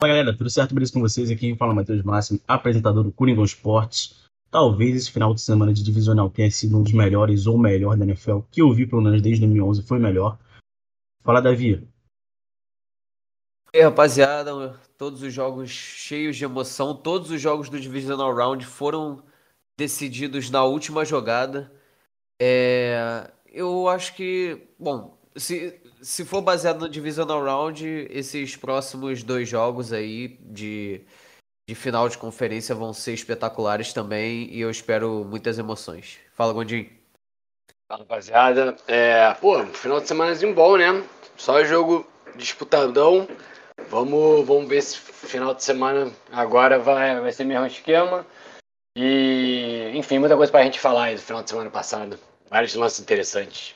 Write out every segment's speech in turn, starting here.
Fala galera, tudo certo? Beleza com vocês? Aqui fala Matheus Máximo, apresentador do Coringão Esportes. Talvez esse final de semana de divisional tenha sido um dos melhores ou melhor da NFL que eu vi pelo menos desde 2011, foi melhor. Fala Davi. E aí, rapaziada, todos os jogos cheios de emoção, todos os jogos do Divisional Round foram decididos na última jogada. É, eu acho que, bom, se, se for baseado no Divisional Round, esses próximos dois jogos aí de, de final de conferência vão ser espetaculares também e eu espero muitas emoções. Fala, Gondim. Fala, rapaziada. É, pô, final de semanazinho bom, né? Só jogo disputadão. Vamos, vamos ver se final de semana agora vai, vai ser mesmo esquema. E, enfim, muita coisa pra gente falar aí do final de semana passado. Vários lances interessantes.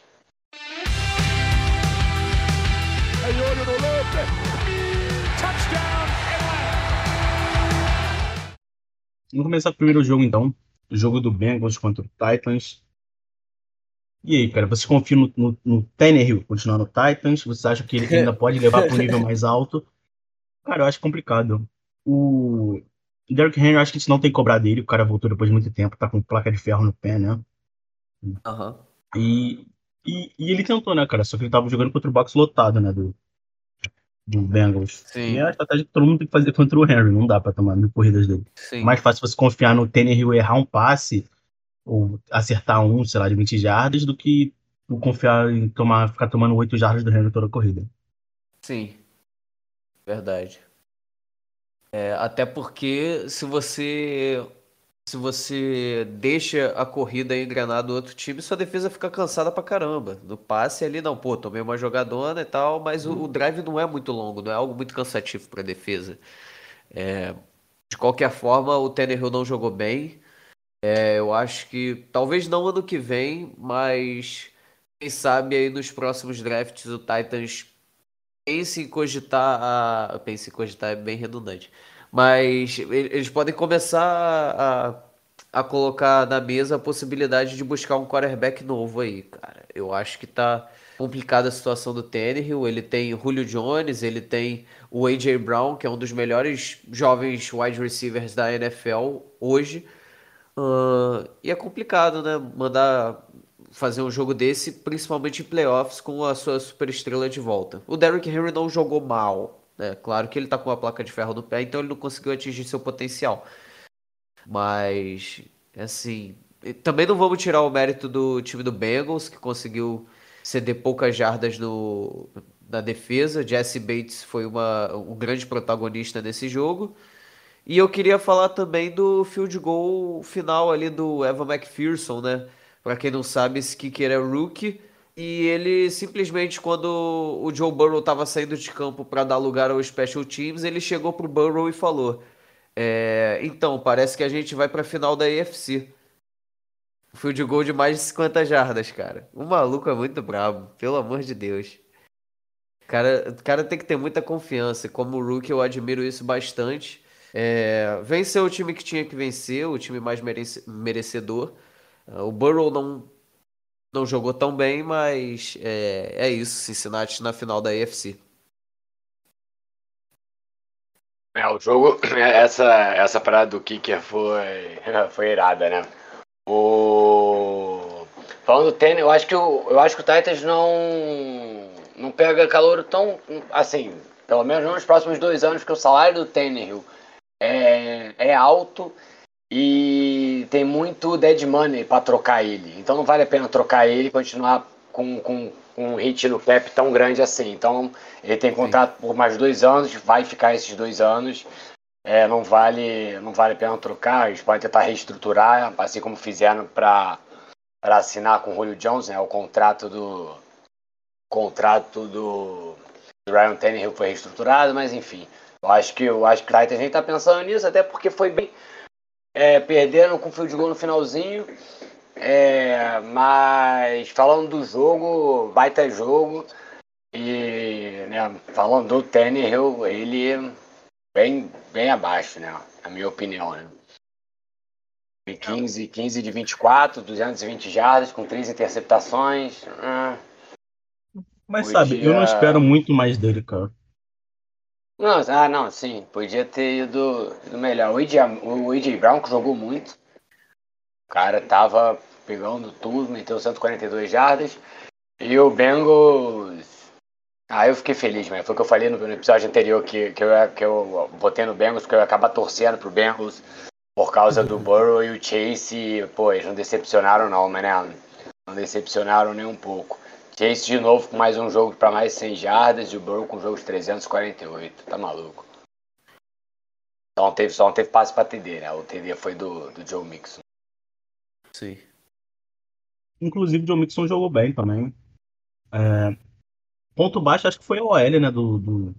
Vamos começar o primeiro jogo então. O jogo do Bengals contra o Titans. E aí, cara, você confia no, no, no Tannehill continuar no Titans? Você acha que ele ainda pode levar para um nível mais alto? Cara, eu acho complicado. O Derrick Henry, eu acho que a gente não tem que cobrar dele. O cara voltou depois de muito tempo, tá com placa de ferro no pé, né? Aham. E, e, e ele tentou, né, cara? Só que ele tava jogando contra o box lotado, né? Do, do Bengals. Sim. E é a estratégia que todo mundo tem que fazer contra o Henry. Não dá pra tomar mil corridas dele. Sim. Mais fácil você confiar no Tannehill errar um passe ou acertar um, sei lá, de 20 jardas do que confiar em tomar, ficar tomando 8 jardas do Henry toda a corrida. Sim. Verdade. É, até porque se você se você deixa a corrida engrenar do outro time, sua defesa fica cansada pra caramba. No passe ali, não, pô, tomei uma jogadona e tal, mas o, o drive não é muito longo, não é algo muito cansativo pra defesa. É, de qualquer forma, o Tannehill não jogou bem. É, eu acho que talvez não ano que vem, mas quem sabe aí nos próximos drafts o Titans pense em cogitar a. Pense em cogitar é bem redundante. Mas eles podem começar a, a colocar na mesa a possibilidade de buscar um quarterback novo aí, cara. Eu acho que tá complicada a situação do Tannehill. Ele tem Julio Jones, ele tem o A.J. Brown, que é um dos melhores jovens wide receivers da NFL hoje. Ah, e é complicado, né? Mandar fazer um jogo desse, principalmente em playoffs, com a sua superestrela de volta. O Derrick Henry não jogou mal, né? Claro que ele tá com uma placa de ferro no pé, então ele não conseguiu atingir seu potencial. Mas, assim, também não vamos tirar o mérito do time do Bengals, que conseguiu ceder poucas jardas no, na defesa. Jesse Bates foi uma, um grande protagonista nesse jogo. E eu queria falar também do field goal final ali do Evan McPherson, né? Pra quem não sabe, esse kicker é rookie. E ele simplesmente, quando o Joe Burrow tava saindo de campo para dar lugar ao Special Teams, ele chegou pro Burrow e falou: é, Então, parece que a gente vai pra final da AFC. Field goal de mais de 50 jardas, cara. O maluco é muito brabo, pelo amor de Deus. Cara, o cara tem que ter muita confiança. Como rookie, eu admiro isso bastante. É, venceu o time que tinha que vencer, o time mais merece- merecedor. Ah, O Burrow não, não jogou tão bem, mas é, é isso. Cincinnati na final da AFC. É, o jogo, essa, essa parada do kicker foi, foi irada, né? O... Falando do tênis, eu acho que o, eu acho que o Titans não, não pega calor tão, assim, pelo menos nos próximos dois anos, porque o salário do Tannehill é, é alto e tem muito dead money para trocar ele. Então não vale a pena trocar ele e continuar com, com, com um hit no cap tão grande assim. Então ele tem contrato por mais dois anos, vai ficar esses dois anos. É, não vale não vale a pena trocar. Eles podem tentar reestruturar, assim como fizeram para assinar com o Julio Jones, né? O contrato do contrato do Ryan Tannehill foi reestruturado, mas enfim. Eu acho que eu acho que o Titans nem tá pensando nisso, até porque foi bem é, perderam com o field goal no finalzinho. É, mas falando do jogo, baita jogo. E né, falando do Tannehill, ele bem, bem abaixo, né? Na minha opinião, né? Foi 15, 15 de 24, 220 jardas, com 3 interceptações. Ah, Mas sabe, eu não espero muito mais dele, cara. Não, ah, não, sim, podia ter ido, ido melhor. O AJ, o AJ Brown, que jogou muito, o cara tava pegando tudo, meteu 142 jardas. E o Bengals. Ah, eu fiquei feliz, mas foi o que eu falei no, no episódio anterior que, que, eu, que eu botei no Bengals, porque eu ia acabar torcendo pro Bengals por causa do Burrow e o Chase. Pô, eles não decepcionaram, não, mas né? Não decepcionaram nem um pouco. Chase de novo com mais um jogo para mais 100 jardas e o Burrow com um jogo de 348. Tá maluco. Só não teve, só não teve passe para TD, né? O TD foi do, do Joe Mixon. Sim. Inclusive, o Joe Mixon jogou bem também. É, ponto baixo, acho que foi a OL, né? Do, do,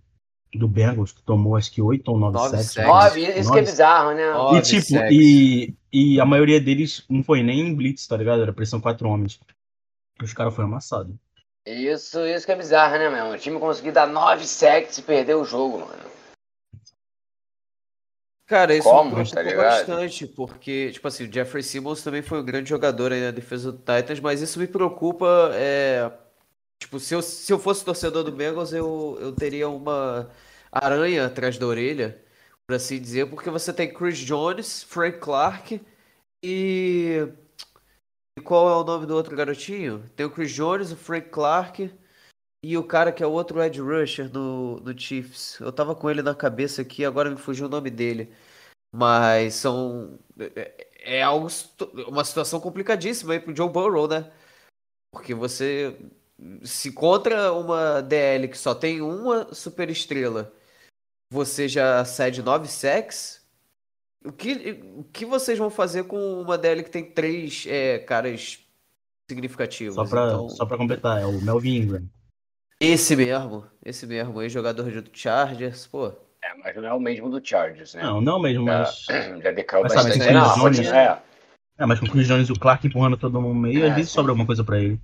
do Bengals, que tomou acho que 8 ou 9 Nove sets. sacks. Nove, isso que é bizarro, né? Nove E tipo, e, e a maioria deles não foi nem em blitz, tá ligado? Era pressão quatro homens. Os caras foram amassados. Isso, isso que é bizarro, né, meu? O time conseguiu dar 9 sacks e perder o jogo, mano. Cara, isso Como, me preocupa tá bastante, porque, tipo assim, o Jeffrey Simmons também foi um grande jogador aí na defesa do Titans, mas isso me preocupa, é... Tipo, se eu, se eu fosse torcedor do Bengals, eu, eu teria uma aranha atrás da orelha, por assim dizer, porque você tem Chris Jones, Frank Clark e... e qual é o nome do outro garotinho? Tem o Chris Jones, o Frank Clark e o cara que é o outro Ed Rusher no, no Chiefs. Eu tava com ele na cabeça aqui, agora me fugiu o nome dele. Mas são. É, é algo, uma situação complicadíssima aí pro Joe Burrow, né? Porque você. Se contra uma DL que só tem uma super estrela, você já cede nove sacks. O que, o que vocês vão fazer com uma DL que tem três é, caras significativos? Só pra, Então, só pra completar, é o Melvin Ingram. esse mesmo, esse mesmo aí, jogador do Chargers, pô. É, mas não é o mesmo do Chargers, né? Não, não mesmo, Já, mas. já decaiu Mas sabe, bastante. tem Não, pode- Jones, é, É, mas com o Chris Jones e o Clark empurrando todo mundo no meio, É, às vezes sim. sobra alguma coisa pra ele.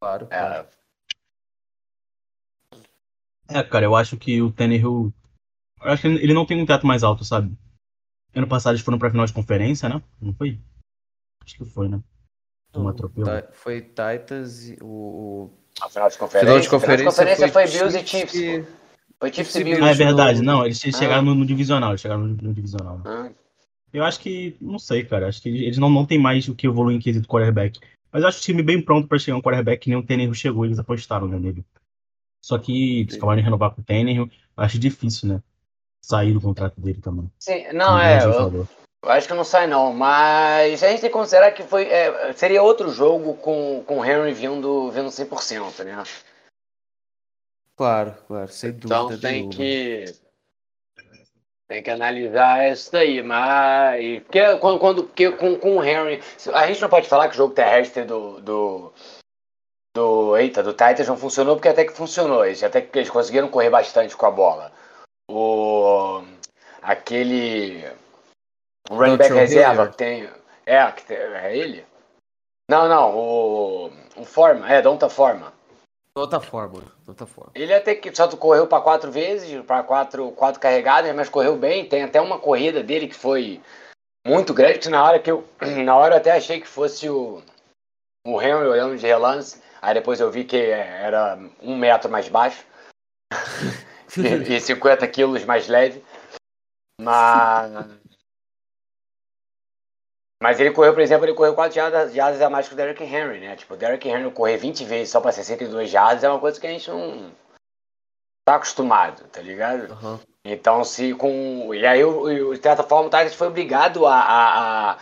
Claro, claro. é, É, cara, eu acho que o Tannehill. Eu acho que ele não tem um teto mais alto, sabe? Ano passado eles foram pra final de conferência, né? Não foi? Acho que foi, né? Um atropelo. Foi Titans e o. a final de conferência. Final de Final conferência, conferência foi, Bills e Chiefs pô. Foi Chiefs e e Bills. Ah, é verdade. Não, eles Ah. chegaram no, no divisional. Eles chegaram no, no divisional. Ah, Eu acho que. Não sei, cara. Acho que eles não, não tem mais o que evoluir em quesito quarterback. Mas eu acho o time bem pronto pra chegar um quarterback que nem o Tannehill chegou. Eles apostaram né, nele. Só que eles acabaram de renovar com o Tannehill. Eu acho difícil, né? Sair do contrato dele também. Sim, não, é. Eu, eu acho que não sai, não. Mas a gente tem que considerar que foi, é, seria outro jogo com, com o Henry vindo, vindo 100%, né? Claro, claro, sem dúvida Então tem que. Tem que analisar isso daí, mas. Porque, quando, quando, porque com, com o Henry. A gente não pode falar que o jogo terrestre do. do do, eita, do Titans não funcionou porque até que funcionou. Eles, até que eles conseguiram correr bastante com a bola. O. Aquele. O running back reserva que tem. É, que tem- é ele? Não, não, o. O Forma, é, Donta Forma. Outra forma, outra forma. Ele até que só correu para quatro vezes, para quatro, quatro carregadas, mas correu bem. Tem até uma corrida dele que foi muito grande, que na hora que eu. Na hora eu até achei que fosse o, o Henry olhando de relance. Aí depois eu vi que era um metro mais baixo e, e 50 quilos mais leve. Mas. Mas ele correu, por exemplo, ele correu 4 jardas, jardas a mais que o Derrick Henry, né? Tipo, o Derrick Henry correr 20 vezes só para 62 jardas é uma coisa que a gente não tá acostumado, tá ligado? Aham. Então, se com. E aí, o- de certa forma, o Titans foi obrigado a, a, a,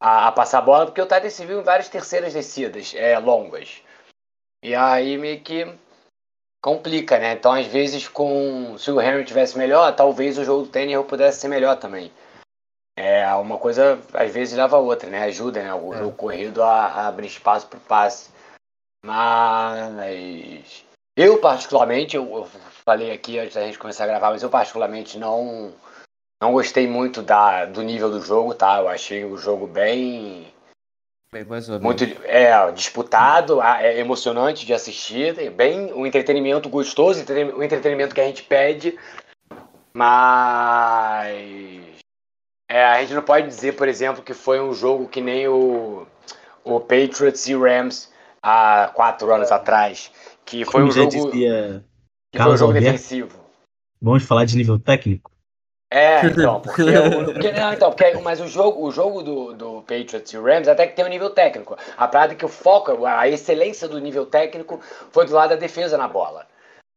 a- a passar a bola, porque o Titans se viu em várias terceiras descidas é, longas. E aí meio que complica, né? Então, às vezes, com se o Henry tivesse melhor, talvez o jogo do Tannehill pudesse ser melhor também. É, uma coisa às vezes leva a outra, né? Ajuda, né? O É. jogo corrido a, a abrir espaço para passe. Mas eu particularmente, eu, eu falei aqui antes da gente começar a gravar, mas eu particularmente não não gostei muito da, do nível do jogo, tá? Eu achei o jogo bem Bem, mais ou menos. Muito é, disputado, é emocionante de assistir, é bem um entretenimento gostoso, o entretenimento que a gente pede, mas é, a gente não pode dizer, por exemplo, que foi um jogo que nem o, o Patriots e Rams há quatro anos atrás, que foi Como um jogo dizia que foi um jogo Alberto. defensivo. Vamos falar de nível técnico? É, então, porque, porque, não, então, porque mas o jogo, o jogo do, do Patriots e Rams até que tem um nível técnico. A parada é que o foco, a excelência do nível técnico foi do lado da defesa na bola.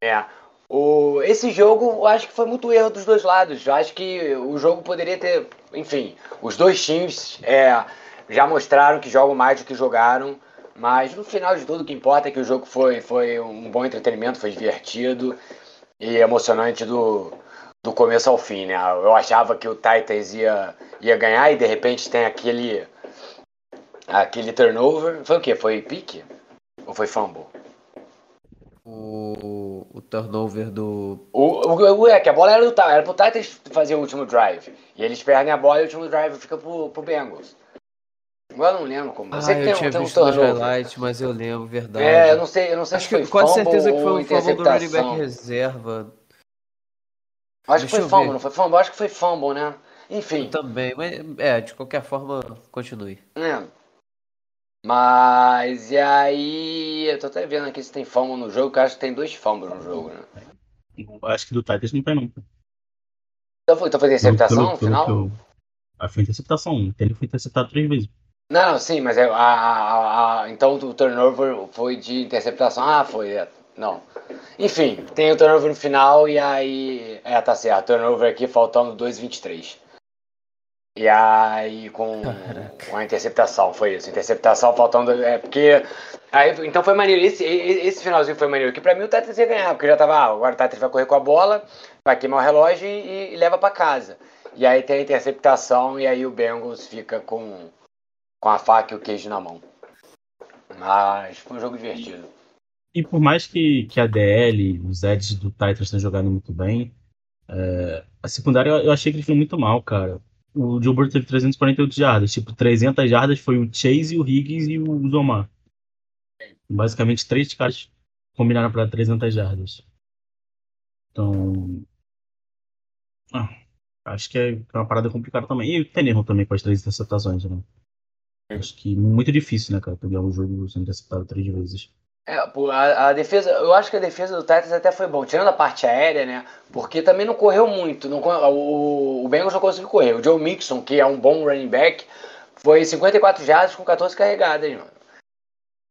É. O, esse jogo, eu acho que foi muito erro dos dois lados. Eu acho que o jogo poderia ter, enfim, os dois times é, já mostraram que jogam mais do que jogaram. Mas no final de tudo, o que importa é que o jogo foi, foi um bom entretenimento, foi divertido e emocionante do, do começo ao fim, né? Eu achava que o Titans ia, ia ganhar e de repente tem aquele aquele turnover. Foi o quê? Foi pique? Ou foi fumble? O, o turnover do. O, o, é que a bola era, do, era pro Titans fazer o último drive. E eles perdem a bola e o último drive fica pro, pro Bengals. Agora eu não lembro como. Eu ah, eu tem, tinha tem um turnover. highlight, mas eu lembro, verdade. É, eu não sei, eu não sei Acho se foi que, quase certeza que foi o fumble do running back reserva. Acho Deixa que foi fumble, não foi fumble? Acho que foi fumble, né? Enfim. Eu também, mas é, de qualquer forma, continue. É. Mas e aí. Eu tô até vendo aqui se tem fumble no jogo, que eu acho que tem dois fumbles no jogo, né? Acho que do Titans não tem, não. Então foi, então foi interceptação no final? Eu... Ah, foi interceptação. Ele foi interceptado três vezes. Não, sim, mas é, a, a, a, então o turnover foi de interceptação. Ah, foi. É, não. Enfim, tem o turnover no final e aí. É, tá certo. Turnover aqui faltando 2,23. E aí com, com a interceptação, foi isso. Interceptação faltando. É porque. Aí, então foi maneiro. Esse, esse finalzinho foi maneiro. Que pra mim o Tetris ia ganhar, porque já tava. Ah, agora o Tetris vai correr com a bola, vai queimar o relógio e, e leva para casa. E aí tem a interceptação e aí o Bengals fica com, com a faca e o queijo na mão. Mas foi um jogo divertido. E por mais que, que a DL, os Eds do Titans tenham jogado muito bem, é, a secundária eu, achei que eles foram muito mal, cara. O Joe teve 348 jardas. Tipo, 300 jardas foi o Chase, o Higgins e o Zomar. Basicamente, três caras combinaram para 300 jardas. Então. Ah, acho que é uma parada complicada também. E o Tenerron também com as três interceptações, né? Acho que muito difícil, né, cara, pegar um jogo sendo interceptado três vezes. É, a, a, defesa, eu acho que a defesa do Titans até foi bom, tirando a parte aérea, né? Porque também não correu muito. Não, o, o Bengals não conseguiu correr. O Joe Mixon, que é um bom running back, foi 54 jardas com 14 carregadas, mano.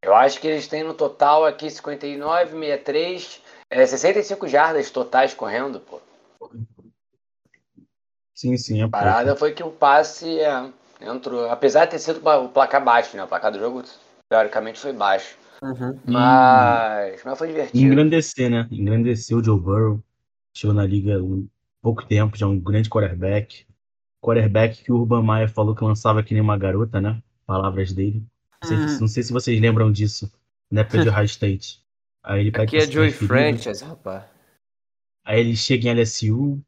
Eu acho que eles têm no total aqui 59, 63, é, 65 jardas totais correndo, pô. Sim, sim. É a parada foi que o passe é, entrou. Apesar de ter sido o placar baixo, né? O placar do jogo, teoricamente, foi baixo. Uhum. Mas, mas foi divertido. Engrandecer, né? Engrandecer o Joe Burrow. Chegou na liga há pouco tempo, já é um grande quarterback. Quarterback que o Urban Meyer falou que lançava que nem uma garota, né? Palavras dele. Não sei, uhum. não sei se vocês lembram disso, na época de High State. Aí ele Aqui é Joey Franchise, rapaz. Aí ele chega em LSU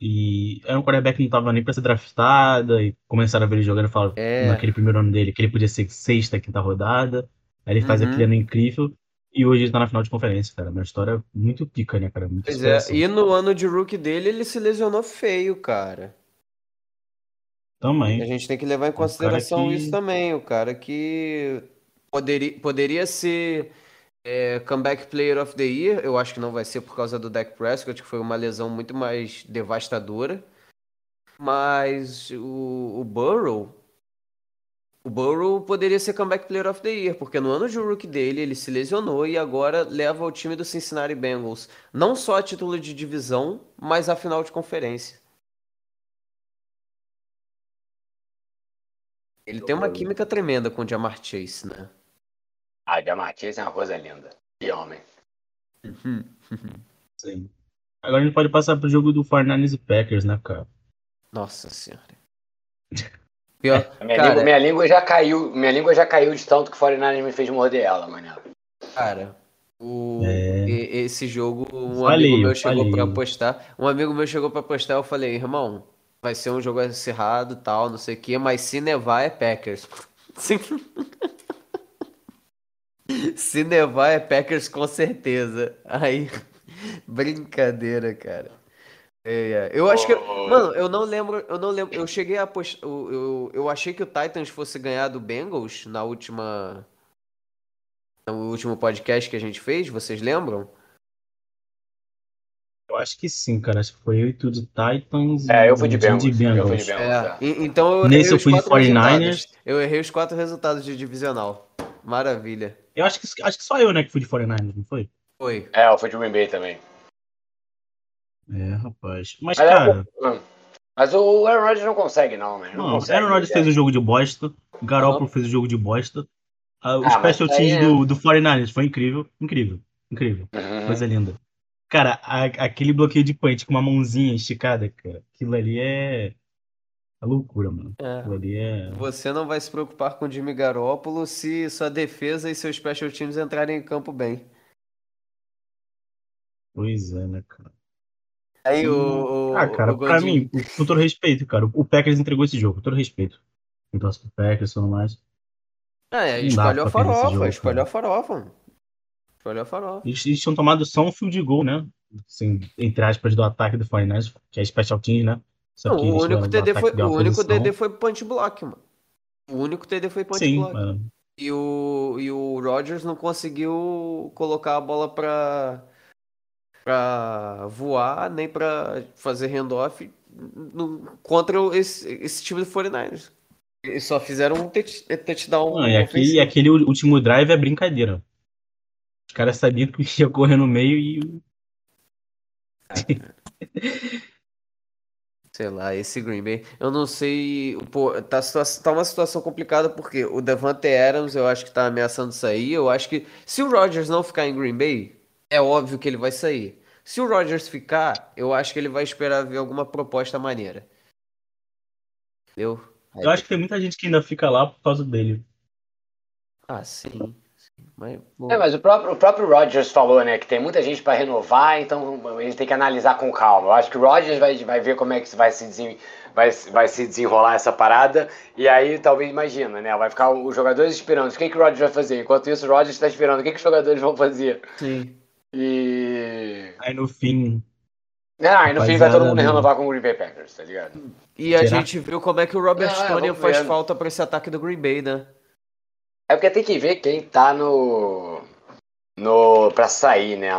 e era um quarterback que não tava nem pra ser draftada e começaram a ver ele jogando e falaram é. naquele primeiro ano dele que ele podia ser sexta, quinta rodada. Aí ele faz uhum. aquele ano incrível e hoje ele tá na final de conferência, cara. Uma história muito pica, né, cara? Muito pois é, e no ano de rookie dele ele se lesionou feio, cara. Também. A gente tem que levar em consideração que... isso também. O cara que poderia, poderia ser é, comeback player of the year, eu acho que não vai ser por causa do Dak Prescott, que foi uma lesão muito mais devastadora. Mas o, o Burrow, o Burrow poderia ser comeback player of the year, porque no ano de rookie dele ele se lesionou e agora leva o time do Cincinnati Bengals não só a título de divisão, mas a final de conferência. Ele tem uma química tremenda com o Jamar Chase, né? Ah, Jamar Chase é uma coisa linda. Que homem. Sim. Agora a gente pode passar pro jogo do Fortnite e Packers, né, cara? Nossa senhora. Pior, minha, cara, língua, minha, língua, já caiu, minha língua já caiu de tanto que o 49 me fez morder ela, mano. Cara, o, é... esse jogo, um falei, amigo meu chegou para apostar. Um amigo meu chegou para apostar, eu falei, irmão, vai ser um jogo acirrado tal, não sei o que, mas se nevar é Packers. se nevar é Packers com certeza. Aí, brincadeira, cara. É, eu acho que. Mano, eu não lembro. Eu não lembro. Eu cheguei a apostar. Eu, eu, eu achei que o Titans fosse ganhar do Bengals na última. No último podcast que a gente fez, vocês lembram? Eu acho que sim, cara. Acho que foi eu e tu de Titans. É, eu fui de o Jim Bengals. Eu fui de Bengals. Bengals. É, e- então eu Nesse eu fui de quatro 49ers. resultados. Eu errei os quatro resultados de divisional. Maravilha. Eu acho que, acho que só eu, né, que fui de 49ers, não foi? Foi. É, eu fui de Green Bay também. É, rapaz. Mas, Mas, é, cara, hum. Mas o Aaron Rodgers não consegue, não, né? Não não, consegue. Aaron Rodgers é. fez o jogo de bosta, o Garoppolo fez o jogo de bosta. Ah, o Ah, special mas aí teams é- do, do 49ers foi incrível, incrível, incrível. Uhum. Coisa linda. Cara, a- aquele bloqueio de punch com uma mãozinha esticada, cara, aquilo ali é. É loucura, mano. É. Aquilo ali é. Você não vai se preocupar com o Jimmy Garoppolo se sua defesa e seus special teams entrarem em campo bem. Pois é, né, cara? Aí o, o, Ah, cara, o pra mim, com todo respeito, cara, o Packers entregou esse jogo, com todo respeito. Torce pro Packers e tudo mais. É, espalhou a farofa, jogo, espalhou a farofa. mano. Espalhou a farofa. Eles, eles tinham tomado só um field goal, né? Assim, entre aspas, do ataque do 49ers, que é special teams, né? Só Não, que o único TD foi, o único. TD foi punch block, mano. O único TD foi punch Sim, block. é. E o, e o Rodgers não conseguiu colocar a bola pra, pra voar, nem pra fazer handoff no- contra esse, esse time do 49ers. Eles só fizeram um touch- touchdown Não, e aquele, aquele último drive é brincadeira. Os caras sabiam que ia correr no meio e. Sei lá, esse Green Bay. Eu não sei. Pô, tá, tá uma situação complicada porque o Davante Adams eu acho que tá ameaçando sair. Eu acho que se o Rodgers não ficar em Green Bay, é óbvio que ele vai sair. Se o Rodgers ficar, eu acho que ele vai esperar ver alguma proposta maneira. Entendeu? Eu acho que tem muita gente que ainda fica lá por causa dele. Ah, sim. Mas, É, mas o próprio, o próprio Rodgers falou, né, que tem muita gente para renovar, então ele tem que analisar com calma. Eu acho que o Rodgers vai, vai ver como é que vai se, desen, vai, vai se desenrolar essa parada, e aí talvez imagina, né, vai ficar os jogadores esperando. O que, que o Rodgers vai fazer? Enquanto isso, o Rodgers está esperando. O que, que os jogadores vão fazer? sim. E. Aí no fim. Ah, e no fim vai todo mundo não. renovar com o Green Bay Packers, tá ligado? E a Será? gente viu como é que o Robert Ah, Tonyan vamos faz vendo. falta pra esse ataque do Green Bay, né? É porque tem que ver quem tá no. no pra sair, né?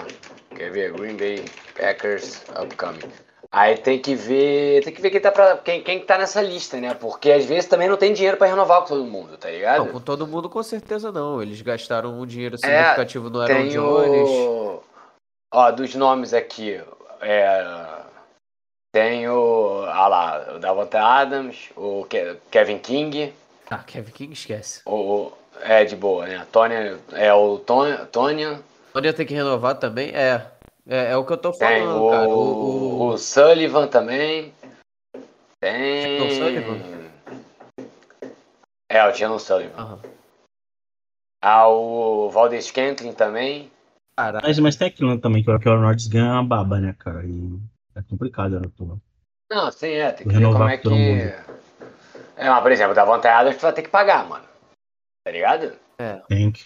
Quer ver? Green Bay Packers upcoming. Aí tem que ver. Tem que ver quem tá, pra, quem, quem tá nessa lista, né? Porque às vezes também não tem dinheiro pra renovar com todo mundo, tá ligado? Não, com todo mundo com certeza não. Eles gastaram um dinheiro É, significativo no Aaron Jones. o. Ó, dos nomes aqui. É. Tem o. Ah lá, o Davante Adams, o Ke- Kevin King. Ah, Kevin King esquece. O, é de boa, né? Tony, é o Tony, Tony Tony tem que renovar também? É. É, é o que eu tô Tem falando, o, cara. O, o Sullivan também. Tem. Não, Sullivan? É, o Tiano Sullivan. Aham. Ah, o Valdez Scantling também. Caralho. Mas, mas tem aquilo também, que o Aaron Rodgers ganha uma baba, né, cara? E é complicado, né, pô. Não, sim, é. Tem que ver Renovar como é que. É, mas, por exemplo, da Vontae Adams tu vai ter que pagar, mano. Tá ligado? Tem que.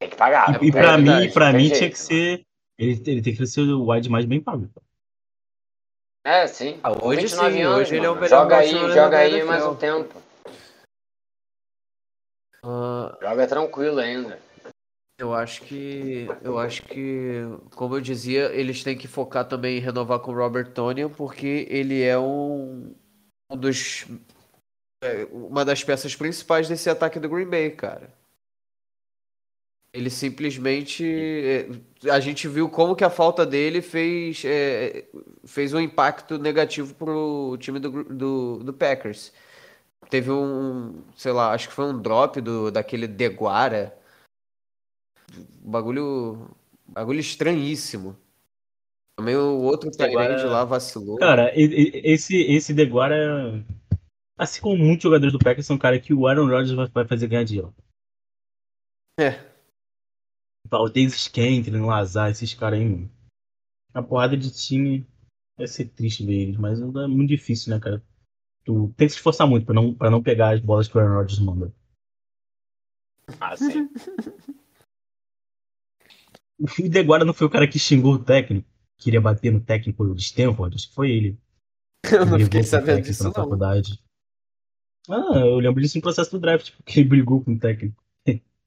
Tem que pagar. E, e É pra mim, pra tem mim jeito, tinha que ser. Ele, ele tem que ser o wide mais bem pago. É, sim. Ah, hoje 29 sim, anos, hoje ele é o melhor Joga aí, joga aí NFL. mais um tempo. Ah, Joga tranquilo ainda. eu acho que. Eu acho que, como eu dizia, eles têm que focar também em renovar com o Robert Tonyan, porque ele é um, um dos. é, uma das peças principais desse ataque do Green Bay, cara. Ele simplesmente. é, A gente viu como que a falta dele fez, é, fez um impacto negativo pro time do, do, do Packers. Teve um, sei lá, acho que foi um drop do, daquele Deguara. Bagulho. Bagulho estranhíssimo. Também o outro Deguara- Tyrande lá vacilou. Cara, esse, esse Deguara, assim como muitos jogadores do Packers, são cara que o Aaron Rodgers vai, vai fazer ganhar dinheiro. É. Davis Scantling, o Lazar, esses caras aí, mano. A porrada de time vai ser triste ver eles, mas é muito difícil, né, cara? Tu tem que se esforçar muito pra não, pra não pegar as bolas que o Aaron Rodgers manda. Ah, sim. O Deguara não foi o cara que xingou o técnico, queria bater no técnico de Stanford, acho que foi ele. Eu não fiquei sabendo disso, não. faculdade. Ah, eu lembro disso no processo do draft, porque ele brigou com o técnico.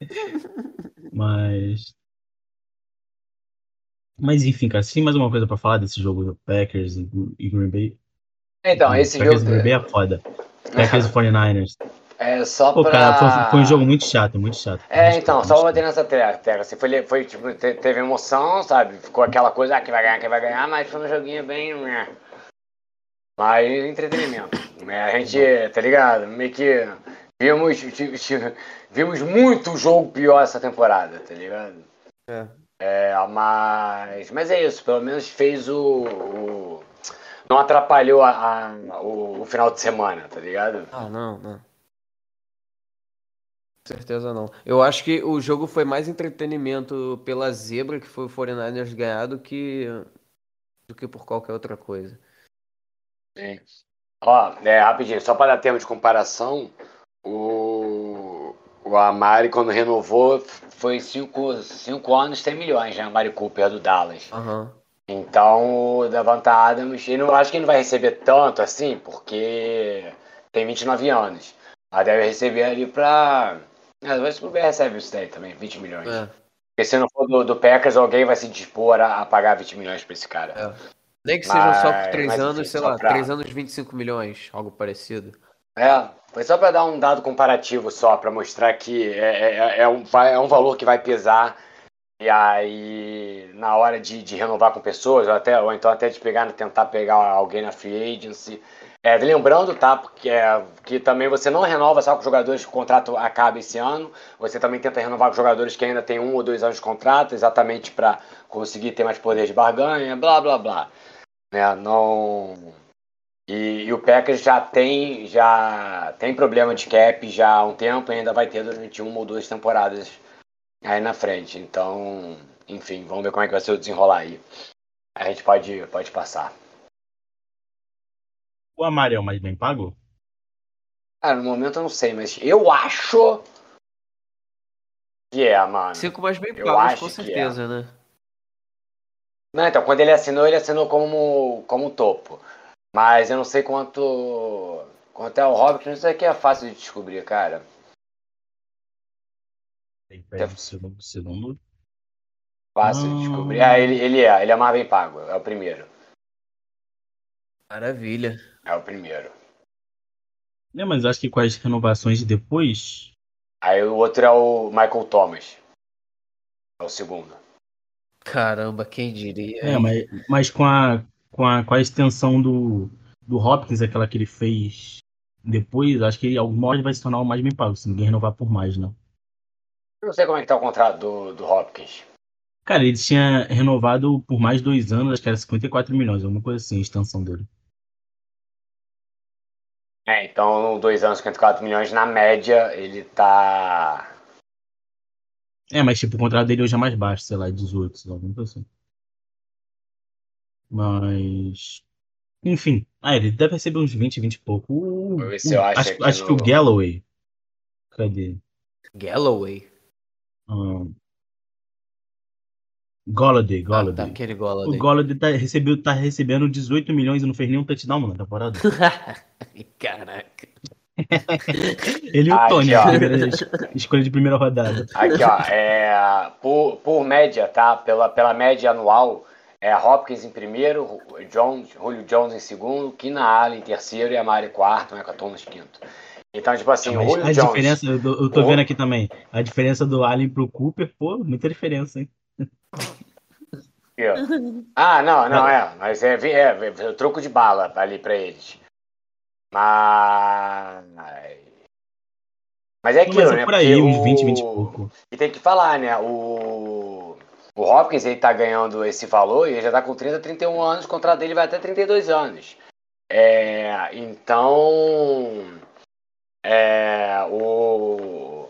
Mas. Mas enfim, cara, tem mais uma coisa pra falar desse jogo do Packers e, e Green Bay? Então, esse Packers jogo. e Green Bay é foda. Packers e 49ers. É só Pô, pra. cara, foi, foi um jogo muito chato, muito chato. É, Muito então, chato, só vou bater nessa te- tecla. Assim, foi, foi tipo, te- teve emoção, sabe? Ficou aquela coisa, ah, quem vai ganhar, quem vai ganhar, mas foi um joguinho bem. né? Mas entretenimento. É, A gente, tá ligado? Meio que vimos, vimos muito jogo pior essa temporada, tá ligado? É. É, mas, mas é isso, pelo menos fez o. o- não atrapalhou a, a- o, o final de semana, tá ligado? Ah, não, não. Com certeza não. Eu acho que o jogo foi mais entretenimento pela zebra que foi o 49ers ganhar do que, do que por qualquer outra coisa. Sim. Ó, é, rapidinho, só para dar termo de comparação, o, o Amari, quando renovou, foi 5 anos, 100 milhões, né? Amari Cooper do Dallas. Aham. Então, o Davanta Adams, eu não acho que ele não vai receber tanto assim, porque tem 29 anos. Mas deve receber ali pra. Ah, Mas o recebe isso daí também, 20 milhões. É. Porque se não for do, do Packers, alguém vai se dispor a, a pagar 20 milhões pra esse cara. É. Nem que sejam só por Mas- 3 mas, anos, enfim, sei só lá, pra- 3 anos 25 milhões, algo parecido. É, foi só para dar um dado comparativo só, para mostrar que é, é, é um, vai- é um valor que vai pesar. E aí, na hora de, de renovar com pessoas, ou, até, ou então até de pegar, tentar pegar alguém na free agency. É, lembrando, tá? Porque é, que também você não renova só com jogadores que o contrato acaba esse ano. Você também tenta renovar com jogadores que ainda tem um ou dois anos de contrato, exatamente para conseguir ter mais poder de barganha, blá blá blá. Né? Não. E, e o Packers já tem, já tem problema de cap já há um tempo e ainda vai ter durante uma ou duas temporadas aí na frente. Então, enfim, vamos ver como é que vai ser o desenrolar aí. A gente pode, pode passar. O Amari é o mais bem pago? Cara, no momento eu não sei, mas eu acho que é, mano. Cinco mais bem Eu pagos, acho com que é. certeza, né? Não, então, quando ele assinou, ele assinou como, como topo. Mas eu não sei quanto. Quanto é o Hobbit, isso aqui é fácil de descobrir, cara. Tem pé do segundo, segundo. Fácil de Hum. descobrir. Ah, ele, ele é, ele é mais bem pago, é o primeiro. Maravilha. É o primeiro. É, mas acho que com as renovações de depois. Aí o outro é o Michael Thomas. É o segundo. Caramba, quem diria? É, mas, mas com, a, com, a, com a extensão do, do Hopkins, aquela que ele fez depois, acho que ele, alguma hora vai se tornar o mais bem pago, se ninguém renovar por mais, né? Eu não sei como é que tá o contrato do, do Hopkins. Cara, ele tinha renovado por mais dois anos, acho que era 54 milhões, alguma coisa assim, a extensão dele. É, então, dois anos, 54 milhões, na média, ele tá. É, mas tipo, o contrato dele hoje é mais baixo, sei lá, 18, sei lá, alguma coisa assim. Mas. Enfim. Ah, ele deve receber uns 20, 20 e pouco. Uh, Vou ver se eu uh, acho acho, aqui acho que no- o Galloway. Cadê? Galloway. Um, Golladay, Ah, tá, Golladay. aquele O Golladay. Golladay tá, recebeu, tá recebendo 18 milhões e não fez nenhum touchdown mano, na temporada. Caraca. Ele e o Aqui, Tony, escolha de primeira rodada. Aqui, ó, é, por, por média, tá? Pela, pela média anual, é Hopkins em primeiro, Jones, Julio Jones em segundo, Kina Allen em terceiro e a Mari quarto, né, com a Thomas quinto. Então, tipo assim, o Mas Julio a Jones... diferença, eu tô, eu tô O- vendo aqui também, a diferença do Allen pro Cooper, pô, muita diferença, hein? Ó. Ah, não, não, é. Mas é, é, é, é troco de bala ali pra eles. Mas. Mas é aquilo, mas é né? por aí, uns 20, o- 20 e pouco. E tem que falar, né? O, o Hopkins ele tá ganhando esse valor e ele já tá com 30, 31 anos, o contrato dele vai até 32 anos. É, então. É, o.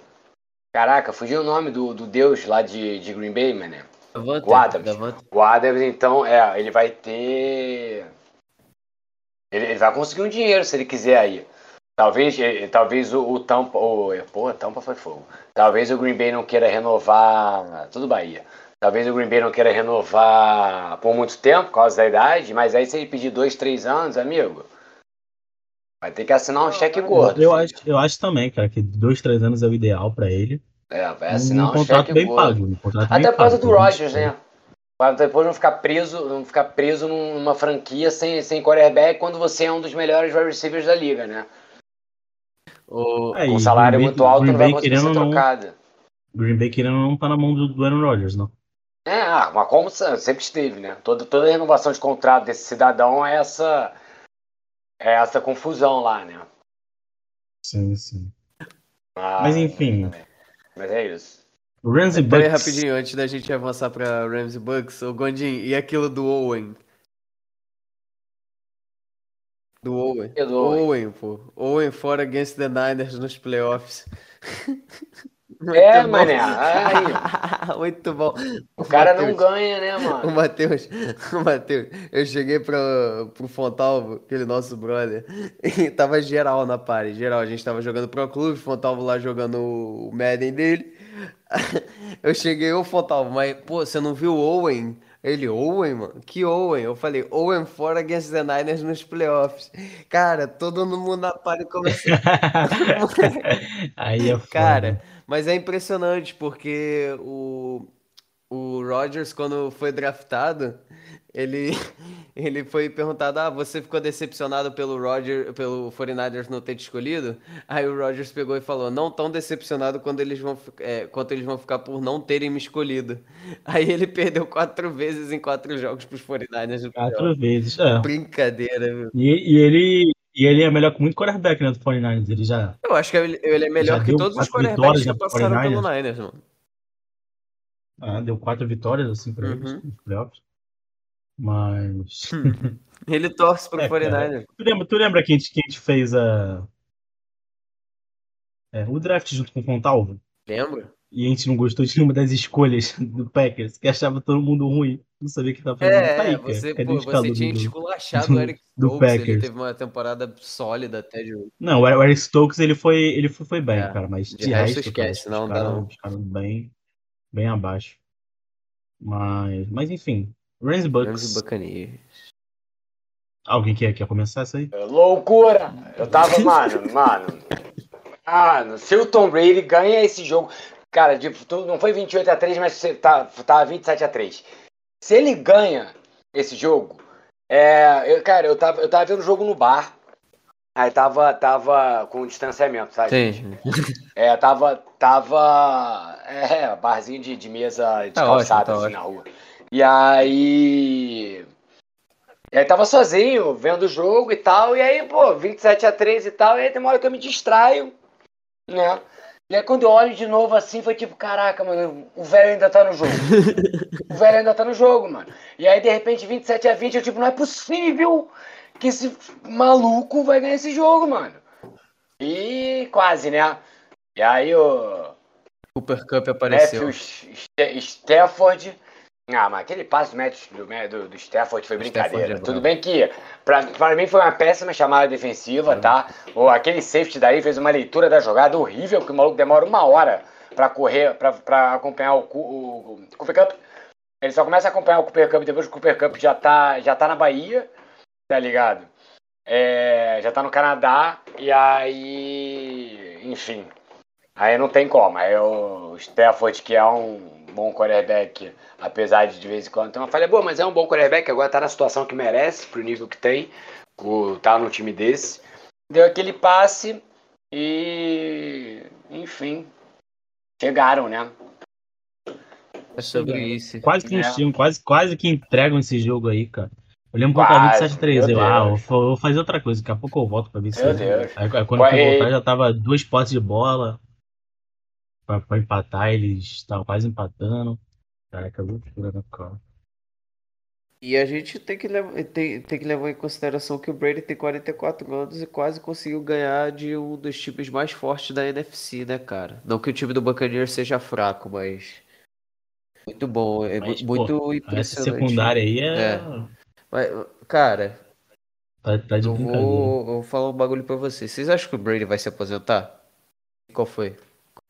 Caraca, fugiu o nome do, do deus lá de, de Green Bay, mano. Davante, O Adams. O Adams, então, é, ele vai ter. Ele, ele vai conseguir um dinheiro se ele quiser aí. Talvez, eh, talvez o, o Tampa. O, pô, Tampa foi fogo. Talvez o Green Bay não queira renovar. Tudo Bahia. Talvez o Green Bay não queira renovar por muito tempo, por causa da idade, mas aí se ele pedir dois, três anos, amigo, vai ter que assinar um cheque gordo. Eu acho, eu acho também, cara, que dois, três anos é o ideal pra ele. É, vai Um, assinar um, contrato cheque bem gordo. pago. Um contrato Até por causa do por Rodgers, 20, né? Pra depois não ficar preso, não ficar preso numa franquia sem, sem quarterback quando você é um dos melhores wide receivers da liga, né? O... É, Com e salário Green muito Bay- alto Green não vai Bay, conseguir ser querendo ou não- trocado. Green Bay querendo não tá na mão do, do Aaron Rodgers, não. É, ah, mas como se- sempre esteve, né? Toda, toda renovação de contrato desse cidadão é essa, é essa confusão lá, né? Sim, sim. Mas, Mas enfim, Mas é isso. o Rams e Pera aí, Bucks. rapidinho, antes da gente avançar pra Rams e Bucks, o Gondim, e aquilo do Owen? Do Owen. Do Owen? Owen, pô. Owen fora against the Niners nos playoffs. É, bom. mané. Aí, Muito bom. o cara não Matheus, ganha, né, O mano? Matheus, o Matheus, eu cheguei pra, pro Fontalvo, aquele nosso brother, e tava geral na party, geral. A gente tava jogando pro clube, Fontalvo lá jogando o Madden dele. Eu cheguei, ô Fontalvo, mas, pô, você não viu o Owen? Ele, Owen, mano? Que Owen? Eu falei, Owen fora against the Niners nos playoffs. Cara, todo mundo na party começou Aí é foda. Cara, mas é impressionante porque o, o Rodgers, quando foi draftado, ele, ele foi perguntado: Ah, você ficou decepcionado pelo Roger, pelo 49ers não ter te escolhido? Aí o Rodgers pegou e falou: Não tão decepcionado quando eles vão, é, quanto eles vão ficar por não terem me escolhido. Aí ele perdeu quatro vezes em quatro jogos pros 49ers. no playoff. Quatro vezes. É. Brincadeira, viu? E, e ele, e ele é melhor que muito quarterback, né, do 49ers. Ele já. Eu acho que ele, ele é melhor que todos os quarterbacks que passaram pelo 49ers. Niners, mano. ah, deu quatro vitórias, assim, pra eles Uhum. nos playoffs. Mas. Ele torce pro É, cara. 49ers. Tu lembra, tu lembra que a gente, que a gente fez a. é, o draft junto com o Fontalvo? Lembra? E a gente não gostou de nenhuma das escolhas do Packers, que achava todo mundo ruim. Não sabia o que tava fazendo. Tá É, aí, cara. você, pô, você tinha do- esculachado do- o Eric do Stokes, ele Packers. teve uma temporada sólida até de... Não, o Eric Stokes ele foi, ele foi, foi bem, É, cara, mas de de, resto resto, esquece, cara, não dá não. os caras bem, bem abaixo. Mas, mas enfim, Rams e Bucks. Rams Buccaneers. Alguém quer, quer começar isso aí? É Loucura! Eu tava, mano, mano. Mano, se o Tom Brady ganha esse jogo. Cara, tipo, não foi 28 a 3 mas você tá, tá 27 a 3 Se ele ganha esse jogo, é. Eu, cara, eu tava, eu tava vendo o jogo no bar. Aí tava, tava com distanciamento, sabe? Sim. É, tava. Tava. É, barzinho de, de mesa de Tá calçada ótimo, tá assim na rua. E aí. E aí tava sozinho, vendo o jogo e tal. E aí, pô, 27 a 3 e tal. E aí tem uma hora que eu me distraio, né? E aí quando eu olho de novo assim, foi tipo, caraca, mano, o velho ainda tá no jogo. o velho ainda tá no jogo, mano. E aí, de repente, 27 a 20, eu tipo, não é possível que esse maluco vai ganhar esse jogo, mano. E quase, né? E aí o Cooper Cup apareceu. Matthew Stafford. Ah, mas aquele passe do, Matthew, do, do, do Stafford foi brincadeira. Stafford é Tudo bem que, pra, pra mim, foi uma péssima chamada defensiva, tá? Ou aquele safety daí fez uma leitura da jogada horrível, que o maluco demora uma hora pra correr, pra, pra acompanhar o, o, o Cooper Cup. Ele só começa a acompanhar o Cooper Cup depois que o Cooper Cup já tá, já tá na Bahia, tá ligado? É, já tá no Canadá, e aí. Enfim. Aí não tem como. Aí o Stafford, que é um bom quarterback, apesar de de vez em quando ter uma falha boa, mas é um bom quarterback, agora tá na situação que merece, pro nível que tem, o, tá no time desse. Deu aquele passe e. Enfim. Chegaram, né? É sobre isso. Quase que É. uns times, quase, quase que entregam esse jogo aí, cara. Eu lembro quando tava Quase, 27 3 meu eu, ah, vou, fazer outra coisa, daqui a pouco eu volto pra ver se. Meu Deus. Aí, quando eu voltar já tava duas postes de bola pra, pra empatar, eles estavam quase empatando. Caraca, loucura, né, cara? E a gente tem que, levar, tem, tem que levar em consideração que o Brady tem 44 anos e quase conseguiu ganhar de um dos times mais fortes da NFC, né, cara? Não que o time do Buccaneers seja fraco, mas. Muito bom, é Mas, mu- muito Essa impressionante. secundária aí é. É. Mas, cara, Tá, tá de eu vou, eu vou falar um bagulho pra vocês. Vocês acham que o Brady vai se aposentar? Qual foi?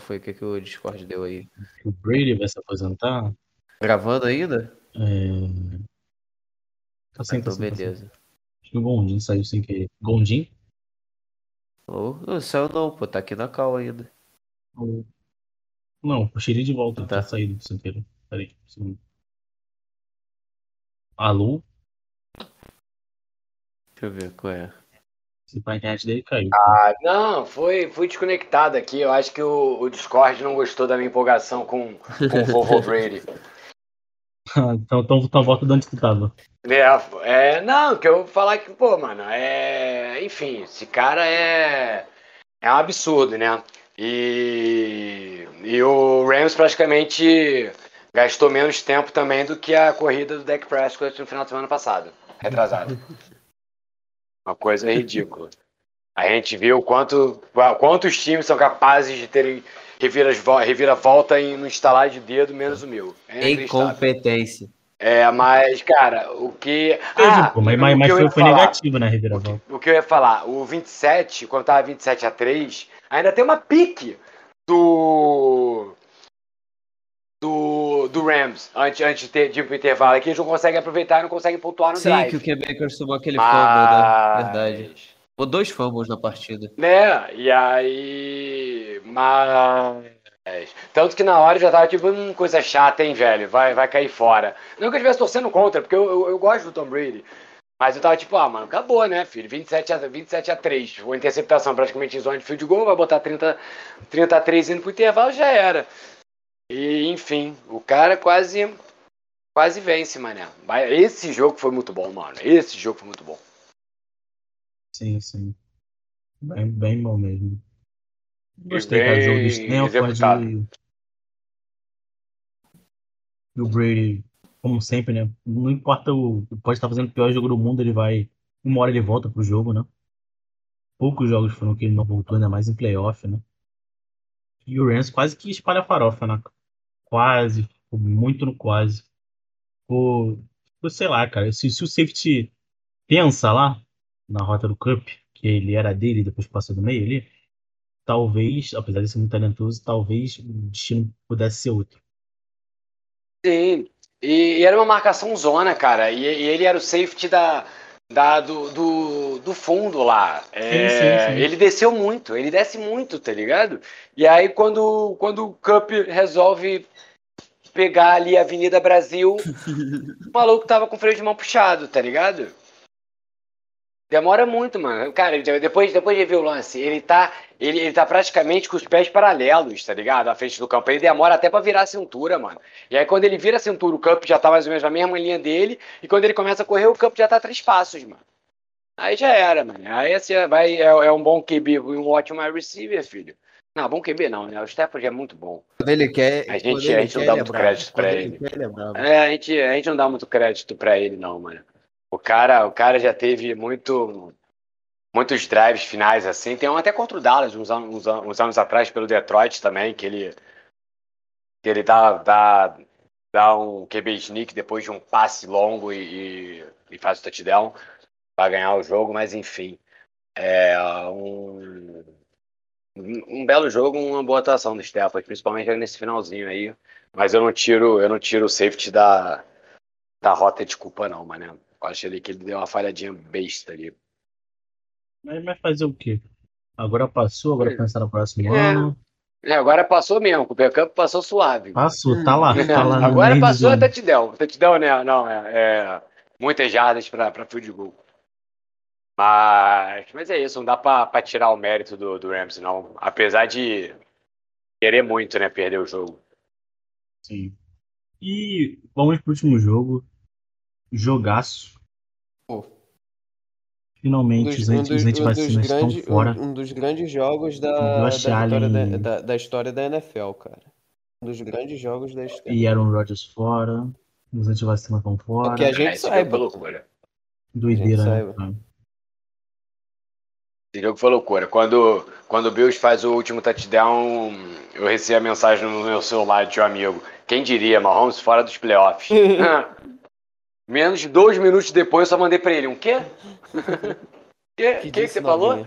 Foi? O que, que o Discord deu aí? O Brady vai se aposentar? Gravando ainda? É... Tá sem, tá Então, tá beleza. Acho que o Gondim saiu sem querer. Gondim? Oh, não saiu não, pô, tá aqui na cal ainda. Ou- Não, puxei de volta, Tá. tá saído sem querer. Peraí, um segundo. Alô? Deixa eu ver qual é. Se a internet dele caiu. Ah, não, foi, fui desconectado aqui. Eu acho que o, o Discord não gostou da minha empolgação com, com o Vovô Brady. então, então, então volta de onde tu tava. É, é, não, que eu vou falar que, pô, mano, é. Enfim, esse cara é. É um absurdo, né? E, e o Rams praticamente gastou menos tempo também do que a corrida do Dak Prescott no final de semana passado. Retrasado. Uma coisa ridícula. A gente viu quanto, quantos times são capazes de terem reviravolta revira no instalar de dedo, menos o meu. É Incompetência. É, mas, cara, o que. Ah, mas, mas, mas foi, foi negativo na reviravolta. O, o que eu ia falar, o 27, quando tava 27 a 3, ainda tem uma pique do. Rams, antes, antes de, de ir pro intervalo aqui, eles não conseguem aproveitar e não conseguem pontuar no Sim, drive. Sim, que o Q-Baker tomou aquele mas... fumble, né? Verdade. Ou dois fumbles na partida. Né, e aí. Mas. Tanto que na hora já tava tipo, hum, coisa chata, hein, velho? Vai, vai cair fora. Não que eu estivesse torcendo contra, porque eu, eu, eu, gosto do Tom Brady. Mas eu tava tipo, ah, mano, acabou, né, filho? 27 a, 27 a 3. Uma interceptação praticamente em zona de field goal, vai botar 30, 30 a 3 indo pro intervalo, já era. E, enfim, o cara quase quase vence, mané. Esse jogo foi muito bom, mano. Esse jogo foi muito bom. Sim, sim. Bem, bem bom mesmo. Gostei, cara, do jogo do. E o Brady, como sempre, né? Não importa o. Pode estar fazendo o pior jogo do mundo, ele vai. Uma hora ele volta pro jogo, né? Poucos jogos foram que ele não voltou, ainda mais em playoff, né? E o Rams quase que espalha a farofa, né? Quase, muito no quase. Ficou, sei lá, cara. Se, se o safety pensa lá na rota do Cup, que ele era dele depois passou do meio ali, talvez, apesar de ser muito talentoso, talvez o destino pudesse ser outro. Sim, e, e era uma marcação zona, cara, e, e, ele era o safety da, da, do, do, do fundo lá. É, sim, sim, sim. Ele desceu muito, ele desce muito, tá ligado? E aí quando, quando o Cup resolve pegar ali a Avenida Brasil, o maluco tava com o freio de mão puxado, tá ligado? Demora muito, mano. Cara, depois, depois de ver o lance, ele tá, ele, ele tá praticamente com os pés paralelos, tá ligado? À frente do campo. Ele demora até pra virar a cintura, mano. E aí, quando ele vira a cintura, o campo já tá mais ou menos na mesma linha dele. E quando ele começa a correr, o campo já tá a três passos, mano. Aí já era, mano. Aí assim, vai, é, é um bom QB e um ótimo receiver, filho. Não, bom QB não, né? O Stafford é muito bom. Quando ele quer. A gente, a gente não dá muito crédito pra ele. ele é, é, a gente, a gente não dá muito crédito pra ele, não, mano. O cara, o cara já teve muito, muitos drives finais assim. Tem um até contra o Dallas, uns, uns, uns anos atrás, pelo Detroit também, que ele, que ele dá, dá, dá um QB sneak depois de um passe longo e, e, e faz o touchdown para ganhar o jogo, mas enfim. É um, um belo jogo, uma boa atuação do Stephanie, principalmente nesse finalzinho aí. Mas eu não tiro, eu não tiro o safety da, da rota de culpa, não, mano. Eu achei ali que ele deu uma falhadinha besta ali. Mas vai fazer o quê? Agora passou, agora é. pensar no próximo é. ano. É, agora passou mesmo, o Campo passou suave. Passou, tá lá. Tá lá agora passou a touchdown. Touchdown, né? Não, é, é muitas jardas pra, pra field goal. Mas, mas é isso, não dá pra, pra tirar o mérito do, do Rams, não. Apesar de querer muito, né, perder o jogo. Sim. E vamos pro último jogo. Jogaço. Pô. Finalmente um dos, os antivacinas um estão fora. Um, um, dos grandes jogos da, da, história da, da, da, história da NFL, cara. Um dos grandes jogos da história. E Aaron Rodgers fora. Os antivacinas estão fora. Que a gente é, saiba. Loucura. Doideira, né? Esse jogo foi loucura. Quando, quando o Bills faz o último touchdown, eu recebi a mensagem no meu celular de um amigo. Quem diria, Mahomes fora dos playoffs. Menos de dois minutos depois eu só mandei pra ele. Um quê? que, que, que, que você falou?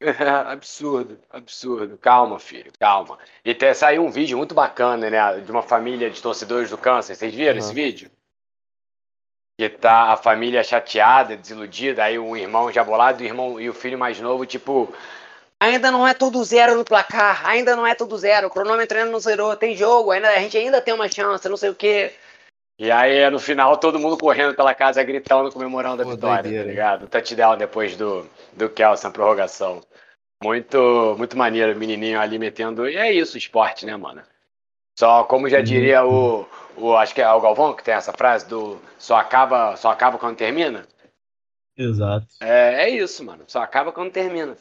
absurdo, absurdo. Calma, filho, calma. E até saiu um vídeo muito bacana, né? De uma família de torcedores do câncer. Vocês viram uhum. esse vídeo? Que tá a família chateada, desiludida, aí o irmão já bolado, o irmão e o filho mais novo, tipo. Ainda não é tudo zero no placar, ainda não é tudo zero, o cronômetro ainda não zerou, tem jogo, ainda, a gente ainda tem uma chance, não sei o quê. E aí, no final, todo mundo correndo pela casa, gritando, comemorando a Pô, vitória, doideira. tá ligado? O touchdown depois do, do Kelsey na prorrogação. Muito, muito maneiro, o menininho ali metendo. E é isso, esporte, né, mano? Só, como já diria o, o. Acho que é o Galvão que tem essa frase do só acaba, só acaba quando termina. Exato. É, é isso, mano. Só acaba quando termina.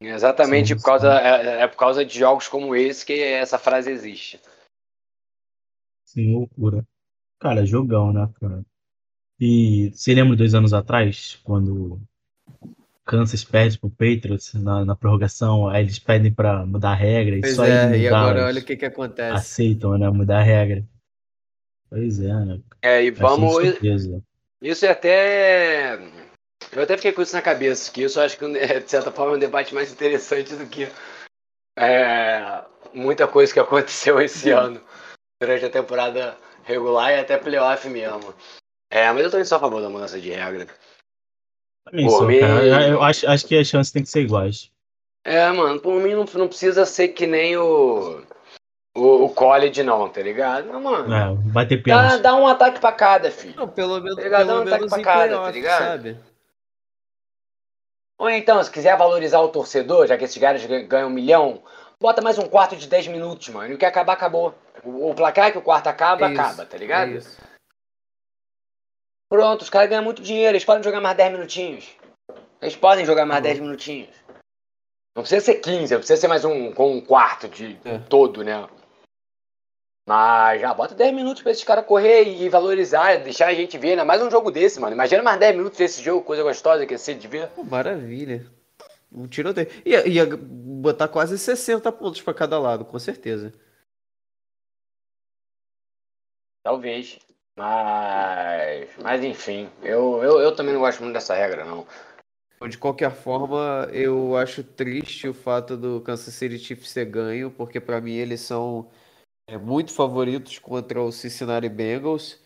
Exatamente Sim, por causa, é, é por causa de jogos como esse que essa frase existe. Sim, loucura. Cara, jogão, né, cara? E você lembra dois anos atrás, quando o Kansas perde pro Patriots na, na prorrogação, aí eles pedem pra mudar a regra e Pois só é, eles e agora olha o que que acontece. aceitam, né, mudar a regra. Pois é, né? É, e Achei vamos. surpresa. Isso é até. Eu até fiquei com isso na cabeça, que isso eu acho que, é, de certa forma, é um debate mais interessante do que é, muita coisa que aconteceu esse ano durante a temporada regular e até playoff mesmo. É, mas eu também sou a favor da mudança de regra. Também Por sou, mim- cara. Eu, acho, acho que as chances têm que ser iguais. É, mano, por mim não, não precisa ser que nem o, o, o college, não, tá ligado? Não, mano. É, vai ter Dá, pênalti. dá um ataque pra cada, filho. Não, pelo menos, Pegadão, pelo ataque menos pra em cada, tá ligado? sabe? Ou então, se quiser valorizar o torcedor, já que esses caras gan- ganham um milhão, bota mais um quarto de 10 minutos, mano. E o que acabar, acabou. O, o placar que o quarto acaba, É isso, acaba, tá ligado? é isso. Pronto, os caras ganham muito dinheiro, eles podem jogar mais 10 minutinhos. Eles podem jogar mais bom. 10 minutinhos. Não precisa ser 15, não precisa ser mais um com um quarto de É. todo, né? Mas já bota 10 minutos pra esses caras correr e valorizar, deixar a gente ver, ainda mais um jogo desse, mano. Imagina mais 10 minutos desse jogo, coisa gostosa que ia ser de ver. Pô, maravilha. Um tiroteio. Ia, ia botar quase 60 pontos pra cada lado, com certeza. Talvez. Mas. Mas enfim, eu, eu, eu também não gosto muito dessa regra, não. De qualquer forma, eu acho triste o fato do Kansas City Chiefs ser ganho, porque pra mim eles são é, muito favoritos contra o Cincinnati Bengals.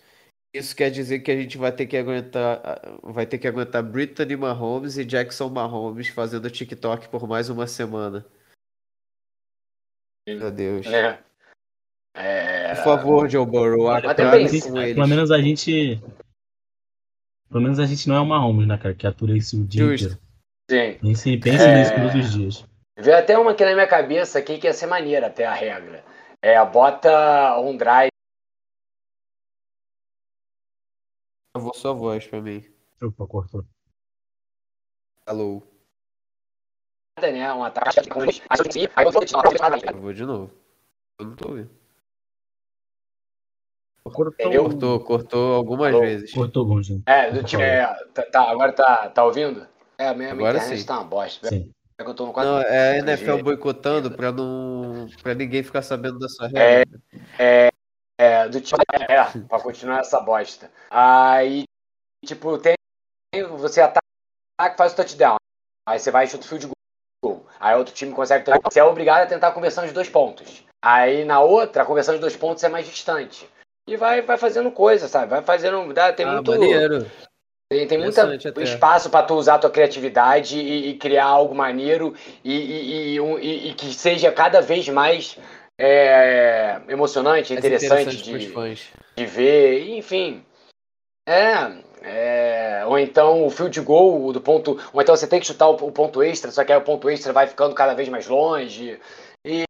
Isso quer dizer que a gente vai ter que aguentar, vai ter que aguentar Brittany Mahomes e Jackson Mahomes fazendo TikTok por mais uma semana. Meu Deus. É. É. Por favor, Joe Burrow, acabe com Pelo eles. menos a gente. Pelo menos a gente não é o Mahomes, né, cara? Que atura isso o dia Justo. inteiro. Sim. Pense, pense É. nisso todos os dias. Veio até uma aqui na minha cabeça aqui que ia ser maneira até a regra. É, bota um drive, Travou sua voz pra mim. Opa, cortou. Alô. né? Um ataque eu eu vou de novo. Eu não tô ouvindo. Entendeu? Cortou, cortou algumas Alô? vezes. Cortou alguns, gente. É, do tipo, é, tá, tá, agora tá, tá ouvindo? É, a minha, Agora internet sim. tá uma bosta. Sim. É que eu tô no quadro. Não, é a 4G. NFL boicotando pra não. pra ninguém ficar sabendo da sua regra. É, do tipo, é, pra continuar essa bosta. Aí, tipo, tem. Você ataca faz o touchdown. Aí você vai e chuta o field goal. Aí outro time consegue. Você é obrigado a tentar a conversão de dois pontos. Aí na outra, a conversão de dois pontos é mais distante. E vai, vai fazendo coisa, sabe? Vai fazendo. Dá, tem ah, muito. maneiro. Tem, tem muito espaço para tu usar a tua criatividade e, e criar algo maneiro e, e, um- e- e que seja cada vez mais é, emocionante, Mais interessante, pros de, de ver, enfim. É, é, ou então o field goal o do ponto, ou então você tem que chutar o, o ponto extra, só que aí o ponto extra vai ficando cada vez mais longe. E,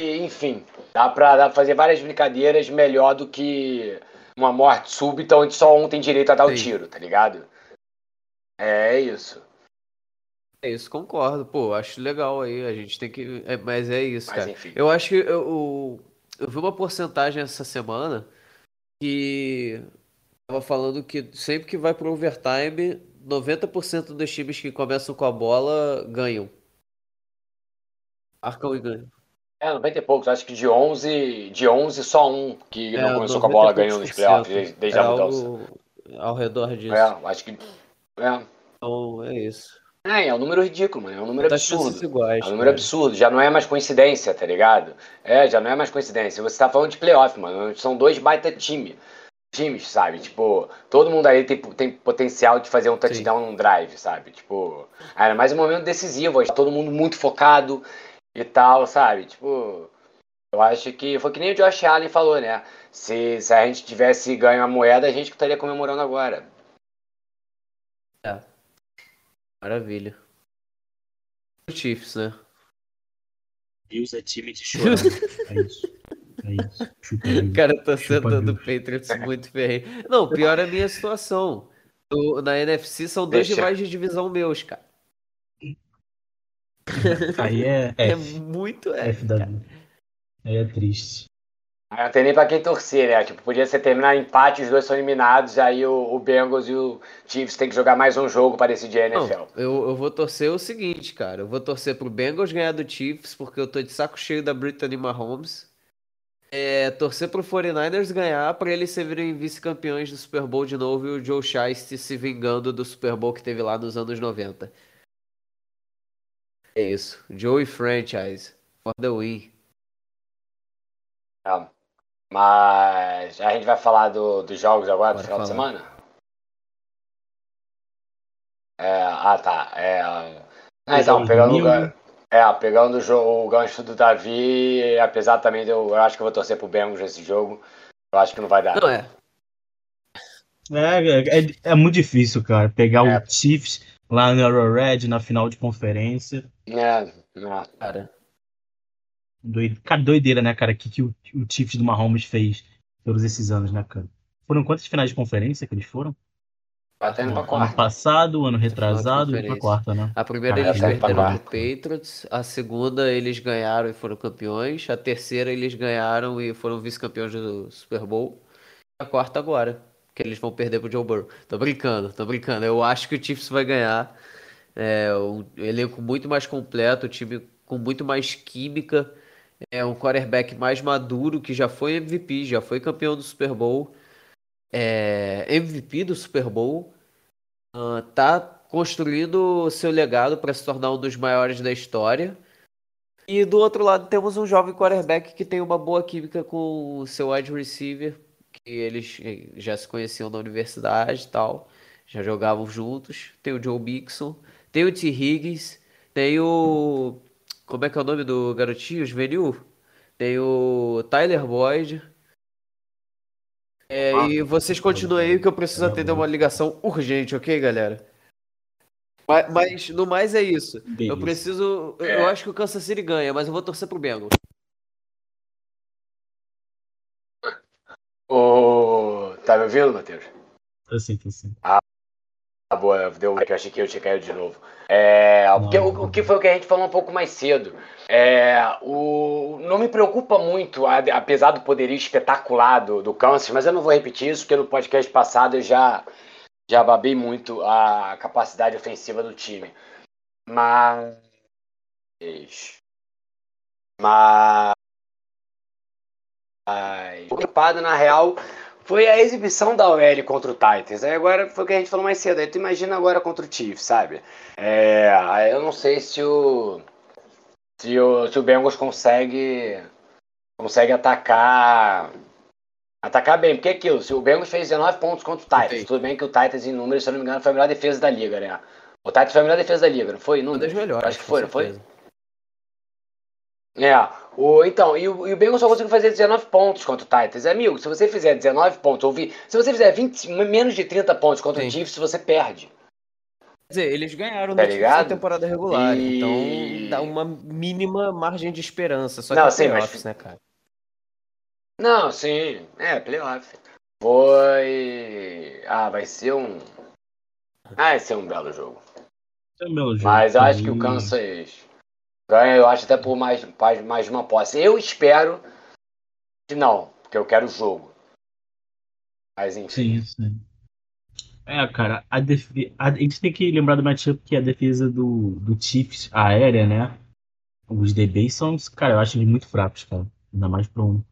e, enfim, dá pra, dá pra fazer várias brincadeiras melhor do que uma morte súbita onde só um tem direito a dar o Sim. tiro, tá ligado? É isso. É isso, concordo. Pô, acho legal aí. A gente tem que. é, mas é isso, Mas cara. enfim. Eu acho que eu, eu, vi uma porcentagem essa semana que tava falando que sempre que vai pro overtime, 90% dos times que começam com a bola ganham. Arcam e ganham. É, 90 e poucos, acho que de 11, de 11 só um que É, não começou com a 90 bola e ganhou poucos nos cento. playoffs desde, desde É a mudança. algo ao redor disso. É, acho que. É. Então é isso. É, é um número ridículo, mano. É um número Tá absurdo. iguais. É um número cara. absurdo, já não é mais coincidência, tá ligado? É, já não é mais coincidência. Você tá falando de playoff, mano. São dois baita time. Times, sabe? Tipo, todo mundo aí tem, tem potencial de fazer um touchdown num drive, sabe? Tipo, era mais um momento decisivo, tá todo mundo muito focado e tal, sabe? Tipo, Eu acho que foi que nem o Josh Allen falou, né? Se, se a gente tivesse ganho a moeda, a gente estaria comemorando agora. É. Maravilha. O Chiefs, né? Bills é time de chorar. é isso. É isso. Chupa o cara tá sendo do Patriots muito ferreiro. Não, pior é a minha situação. na NFC são dois Deixa. rivais de divisão meus, cara. Aí é. É, é muito F. F da... Aí é triste. Aí não tem nem pra quem torcer, né? Tipo, podia ser terminar empate, os dois são eliminados, aí o, o Bengals e o Chiefs tem que jogar mais um jogo para decidir a NFL. Não, eu, eu vou torcer o seguinte, cara. Eu vou torcer pro Bengals ganhar do Chiefs, porque eu tô de saco cheio da Brittany Mahomes. É, torcer pro 49ers ganhar para eles serem vice-campeões do Super Bowl de novo e o Joe Shiesty se vingando do Super Bowl que teve lá nos anos 90. É isso. Joey Franchise. For the win. É. Mas a gente vai falar do, dos jogos agora do final falar. de semana? É, ah, tá. É, ah, então, pegando o, é, pegando o, o gancho do Davi, apesar também de eu, eu acho que eu vou torcer pro Bengals nesse jogo, eu acho que não vai dar. Não é. É, é, é muito difícil, cara, pegar é. o Chiefs lá no Arrowhead na final de conferência. É, não. Cara, Doide... Cara, doideira, né, cara? O que, que o, o Chiefs do Mahomes fez todos esses anos, né, cara? Foram quantas finais de conferência que eles foram? Até no quarta. Ano passado, ano retrasado e pra quarta, né? A primeira Cara, eles perderam pro Patriots, a segunda eles ganharam e foram campeões, a terceira eles ganharam e foram vice-campeões do Super Bowl, a quarta agora, que eles vão perder pro Joe Burrow. Tô brincando, tô brincando. Eu acho que o Chiefs vai ganhar. É um elenco muito mais completo, o time com muito mais química é um quarterback mais maduro que já foi MVP, já foi campeão do Super Bowl, é, MVP do Super Bowl, uh, tá construindo seu legado para se tornar um dos maiores da história. E do outro lado temos um jovem quarterback que tem uma boa química com o seu wide receiver, que eles já se conheciam na universidade e tal, já jogavam juntos. Tem o Joe Mixon, tem o T. Higgins, tem o como é que é o nome do garotinho juvenil? Tem o Tyler Boyd. É, ah, e vocês continuem aí que eu preciso atender uma ligação urgente, ok, galera? Mas, mas no mais é isso. Eu preciso. Eu é. acho que o Kansas City ganha, mas eu vou torcer pro Bengals. Ô, tá me ouvindo, Matheus? Tô sim, tô sim. Ah, Tá boa, deu eu achei que eu tinha caído de novo. É, porque o, o, que foi o que a gente falou um pouco mais cedo. É, o, não me preocupa muito, apesar do poderio espetacular do, do Kansas, mas eu não vou repetir isso, porque no podcast passado eu já, já babei muito a capacidade ofensiva do time. Mas. Mas. Preocupado, na real, foi a exibição da OL contra o Titans. Aí agora foi o que a gente falou mais cedo. Aí tu imagina agora contra o Chiefs, sabe? É, eu não sei se o se o, se o Bengals consegue consegue atacar atacar bem, porque é aquilo, se o Bengals fez 19 pontos contra o Titans, tudo bem que o Titans em números, se eu não me engano, foi a melhor defesa da liga, né? O Titans foi a melhor defesa da liga, não foi? Uma das melhores. Acho que foi, não foi? É, o, então, e o, e o Bengals só conseguiu fazer 19 pontos contra o Titans. Amigo, se você fizer 19 pontos, ou vi, se você fizer 20, menos de 30 pontos contra Sim. o Chiefs, você perde. Quer dizer, eles ganharam tá na temporada regular, e... então dá uma mínima margem de esperança. Só que Não, é sim, playoffs, mas... né, cara? Não, sim, é, playoff. Foi. Ah, vai ser um. Ah, vai ser um belo jogo. É um belo jogo. Mas eu acho que o Kansas Ganha, eu acho, até por mais, mais uma posse. Eu espero que não, porque eu quero o jogo. Mas enfim. Sim, sim. É, cara, a, a, gente tem que lembrar do matchup que a defesa do, do Chiefs aérea, né? Os DBs são, cara, eu acho eles muito fracos, cara. Ainda mais pra um,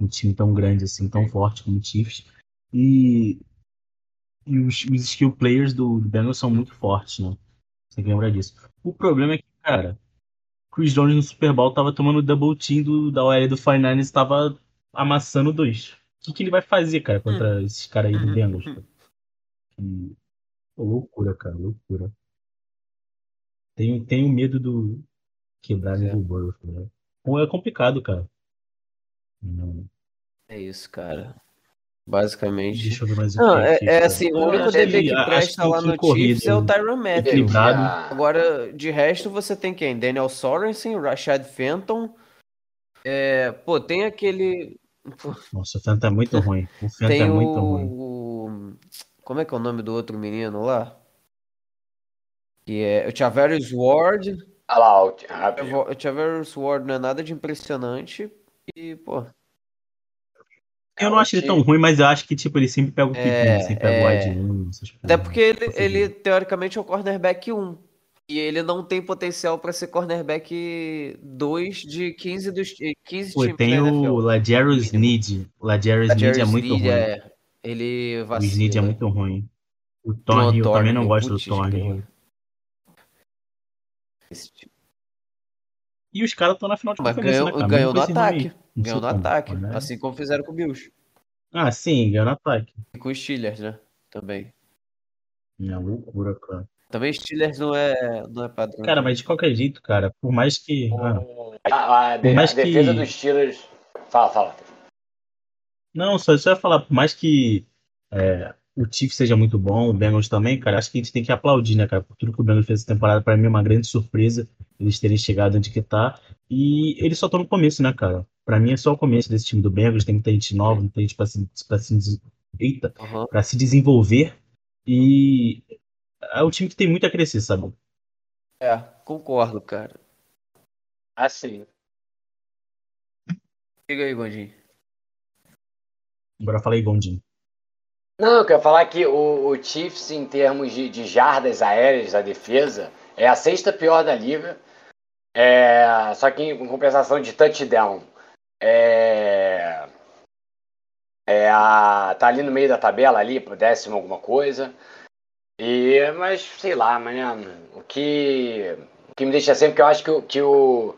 um time tão grande assim, tão forte como o Chiefs. E, e os, os skill players do, do Bengals são muito fortes, né? Tem que lembrar disso. O problema é que, cara, Chris Jones no Super Bowl tava tomando double team do, da OL do 49 e tava amassando dois. O que, que ele vai fazer, cara, contra hum. esses caras aí do Bengals? Que... Pô, loucura, cara, loucura. Tenho, tenho medo do quebrar é. do Burrow, né? É complicado, cara. Não. É isso, cara. Basicamente. Deixa eu ver mais o Não, é, aqui, é assim, o único DB que- presta lá no corrida Chiefs é o Tyron Matthew. equilibrado. Ah, Agora, de resto, você tem quem? Daniel Sorensen, Rashad Fenton. É, pô, tem aquele. Nossa, o Fenta é muito ruim. O Fenta Tem é o, muito ruim. o- Como é que é o nome do outro menino lá? Que é o Chavarius Ward. olha lá, o- rápido. O Chavarius Ward não é nada de impressionante. E, pô. Eu não acho ele tão ruim, mas eu acho que, tipo, ele sempre pega o pick, É, sempre pega o é. wide 1. essas Até porque ele, Possível. ele teoricamente é o cornerback 1. E ele não tem potencial pra ser cornerback 2 de 15 dos 15 Pô, times tem o NFL. Ladarius Need. O Ladarius Need é muito Sneed ruim. é- ele O vacila. Sneed é muito ruim. O Thornhill eu também não gosto do Thornhill. grilo. Esse tipo- E os caras estão na final de Mas conferência, ganhou, né, cara? ganhou no ataque. aí. Ganhou no como, ataque. né? Assim como fizeram com o Bills. Ah, sim, ganhou no ataque. E com os Steelers, né? Também. É loucura, cara. Também Steelers não é, não é padrão. Cara, mas de qualquer jeito, cara, por mais que. ah, A, a de- Por mais a defesa que- dos Steelers. Fala, fala. Não, só, só ia falar, por mais que é, o Chiefs seja muito bom, o Bengals também, cara, acho que a gente tem que aplaudir, né, cara, por tudo que o Bengals fez essa temporada, pra mim é uma grande surpresa eles terem chegado onde que tá, e eles só estão no começo, né, cara, pra mim é só o começo desse time do Bengals, tem muita gente nova, muita gente pra se, pra se, eita, pra se desenvolver, e é um time que tem muito a crescer, sabe? É, concordo, cara. Assim. Diga aí, Gondinho. Agora fala aí, Gondinho. Não, eu quero falar que o, o Chiefs, em termos de, de jardas aéreas da defesa, é a sexta pior da liga. É, só que em compensação de touchdown. É, é a, tá ali no meio da tabela, ali, pro décimo alguma coisa. E, mas, sei lá, mas, né, o, que, o que me deixa sempre, que eu acho que, o- que o.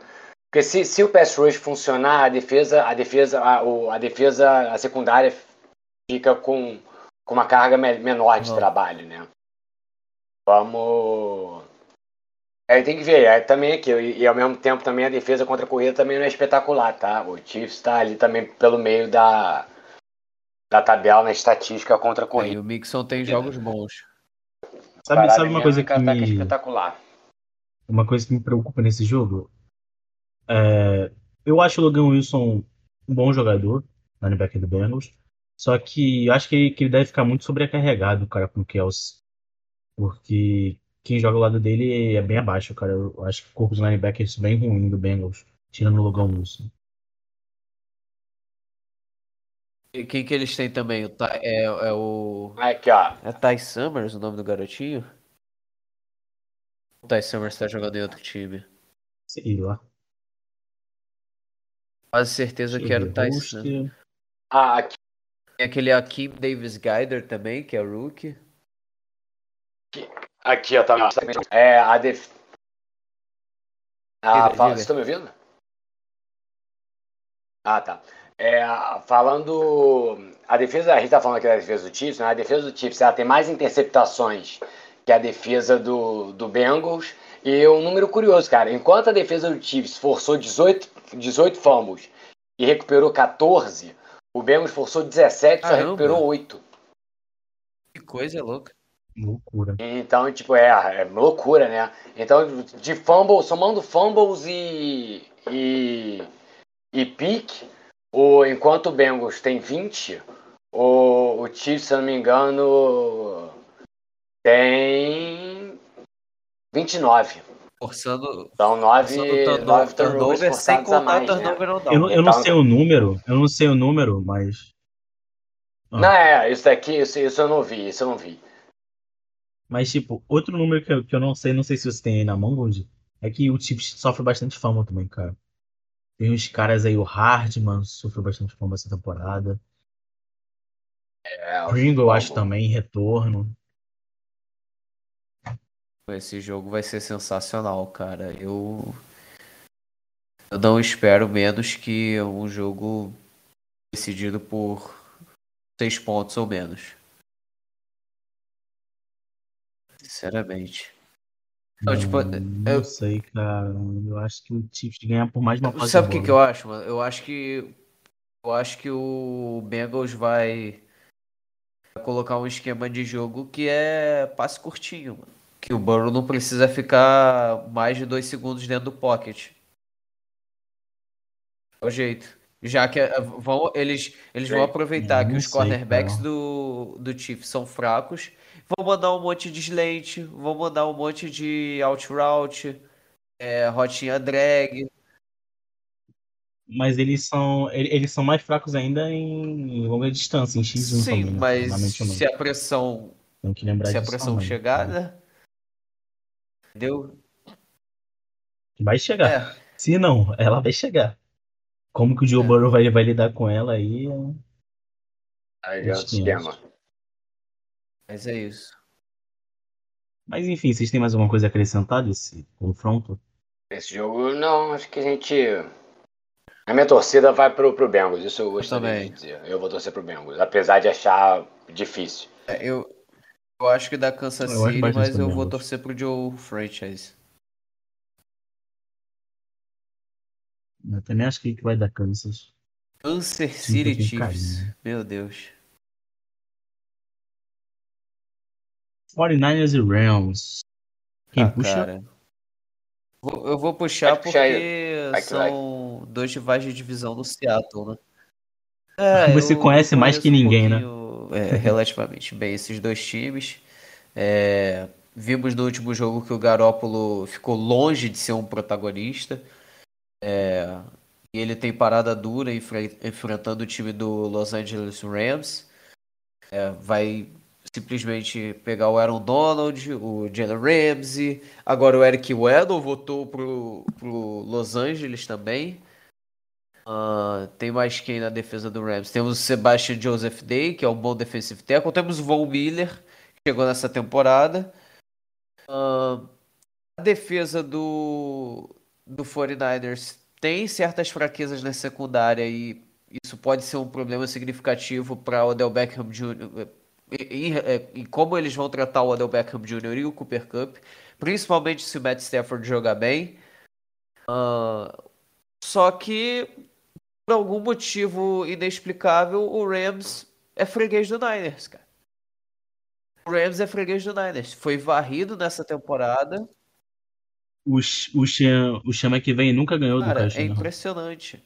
Porque se, se o pass rush funcionar, a defesa, a defesa, a, a defesa, a secundária fica com, com uma carga me- menor de Uhum. trabalho, né? Vamos. É, tem que ver, é, também aqui, e, e ao mesmo tempo também a defesa contra a corrida também não é espetacular, tá? O Chiefs tá ali também pelo meio da, da tabela na estatística contra a É, e corrida. o Mixon tem jogos bons. Sabe, sabe uma coisa que tá aqui me... espetacular. uma coisa que me preocupa nesse jogo. É, eu acho o Logan Wilson um bom jogador, linebacker do Bengals. Só que eu acho que ele, que ele deve ficar muito sobrecarregado, cara, com o Kelsey. Porque quem joga ao lado dele é bem abaixo, cara. Eu acho que o corpo de linebackers bem ruim do Bengals, tirando o Logan Wilson. E quem que eles têm também? O Ty- é, é o. Aqui, ó. É Ty Summers o nome do garotinho? O Ty Summers tá jogando em outro time. Sei lá. Quase certeza que era o Ty Summers. Ah, aqui, Tem aquele Akeem Davis Guider também, que é rookie. Aqui, ó, tá. É, a def... Ah, fala, vocês estão me ouvindo? Ah, tá. É, falando. A defesa, a gente tá falando aqui da defesa do Chiefs, né? A defesa do Chiefs ela tem mais interceptações que a defesa do, do Bengals. E um número curioso, cara. Enquanto a defesa do Chiefs forçou 18, 18 fumbles e recuperou 14, o Bengals forçou 17 e só recuperou 8. Que coisa louca. Loucura. Então, tipo, é, é loucura, né? Então, de fumble, somando fumbles e, e, e pick, o, enquanto o Bengals tem 20, o, o Chiefs, se eu não me engano, tem 29. Forçando, Então, 9, forçando 9 turnover, turnovers turnover sem contar mais, né? turnover não dá. Eu, não- eu não Então- sei o número, eu não sei o número, mas. Ah. Não, é, isso daqui, isso, isso eu não vi, isso eu não vi. Mas, tipo, outro número que eu, que eu não sei, não sei se você tem aí na mão, Gold, é que o Chiefs sofre bastante fama também, cara. Tem uns caras aí, o Hardman sofreu bastante fama essa temporada. É, Pringle, eu acho também, em retorno. Esse jogo vai ser sensacional, cara. Eu. Eu não espero menos que um jogo decidido por seis pontos ou menos. Sinceramente. Não, tipo, não eu- sei, cara. Eu acho que o Chiefs ganha por mais de uma posse Sabe o que, que eu acho, mano? Eu acho que Eu acho que o Bengals vai colocar um esquema de jogo que é passe curtinho, mano. Que o Burrow não precisa ficar mais de dois segundos dentro do pocket. É o jeito. Já que eh, vão, eles, eles vão aproveitar que os sei, cornerbacks do, do Chiefs são fracos, vão mandar um monte de slant, vão mandar um monte de out route, é, rotinha drag. Mas eles são, ele- eles são mais fracos ainda em longa distância, em X1 Sim, também, né? mas se a pressão, Tem que lembrar se a pressão também. chegar, né? Entendeu? Vai chegar. É, Se não, ela vai chegar. Como que o Joe É. Burrow vai, vai lidar com ela aí? é- Aí já é 500. esquema. mas é isso. Mas enfim, vocês têm mais alguma coisa a acrescentar desse confronto? Esse jogo, não, acho que a gente. A minha torcida vai pro, pro Bengals, isso eu gostaria também. de dizer. Eu vou torcer pro Bengals, apesar de achar difícil. É, Eu, eu acho que dá Kansas Eu acho City, mas eu também, vou eu torcer pro Joe Franchise. Eu também acho que vai dar Kansas. Kansas City Chiefs. carinho. Meu Deus. 49ers e Rams. Quem Ah, puxa? cara. Eu vou puxar Pode puxar porque Vai são dois rivais de divisão do Seattle, né? É, Você conhece mais que conheço um ninguém, né? é, relativamente bem esses dois times. É, vimos no último jogo que o Garópolo ficou longe de ser um protagonista. É, ele tem parada dura enfre- enfrentando o time do Los Angeles Rams. É, vai simplesmente pegar o Aaron Donald, o Jalen Ramsey. Agora o Eric Weddle voltou pro, pro Los Angeles também. Ah, tem mais quem na defesa do Rams? Temos o Sebastian Joseph Day, que é um bom defensive tackle. Temos o Von Miller, que chegou nessa temporada. Ah, a defesa do, do 49ers tem certas fraquezas na secundária e isso pode ser um problema significativo para o Odell Beckham Jr. E, e- e como eles vão tratar o Odell Beckham Jr. e o Cooper Cup, principalmente se o Matt Stafford jogar bem. Ah, só que, por algum motivo inexplicável, o Rams é freguês do Niners, cara. O Rams é freguês do Niners. Foi varrido nessa temporada. O, o, Chan, o Chama que vem nunca ganhou do Kyle é impressionante.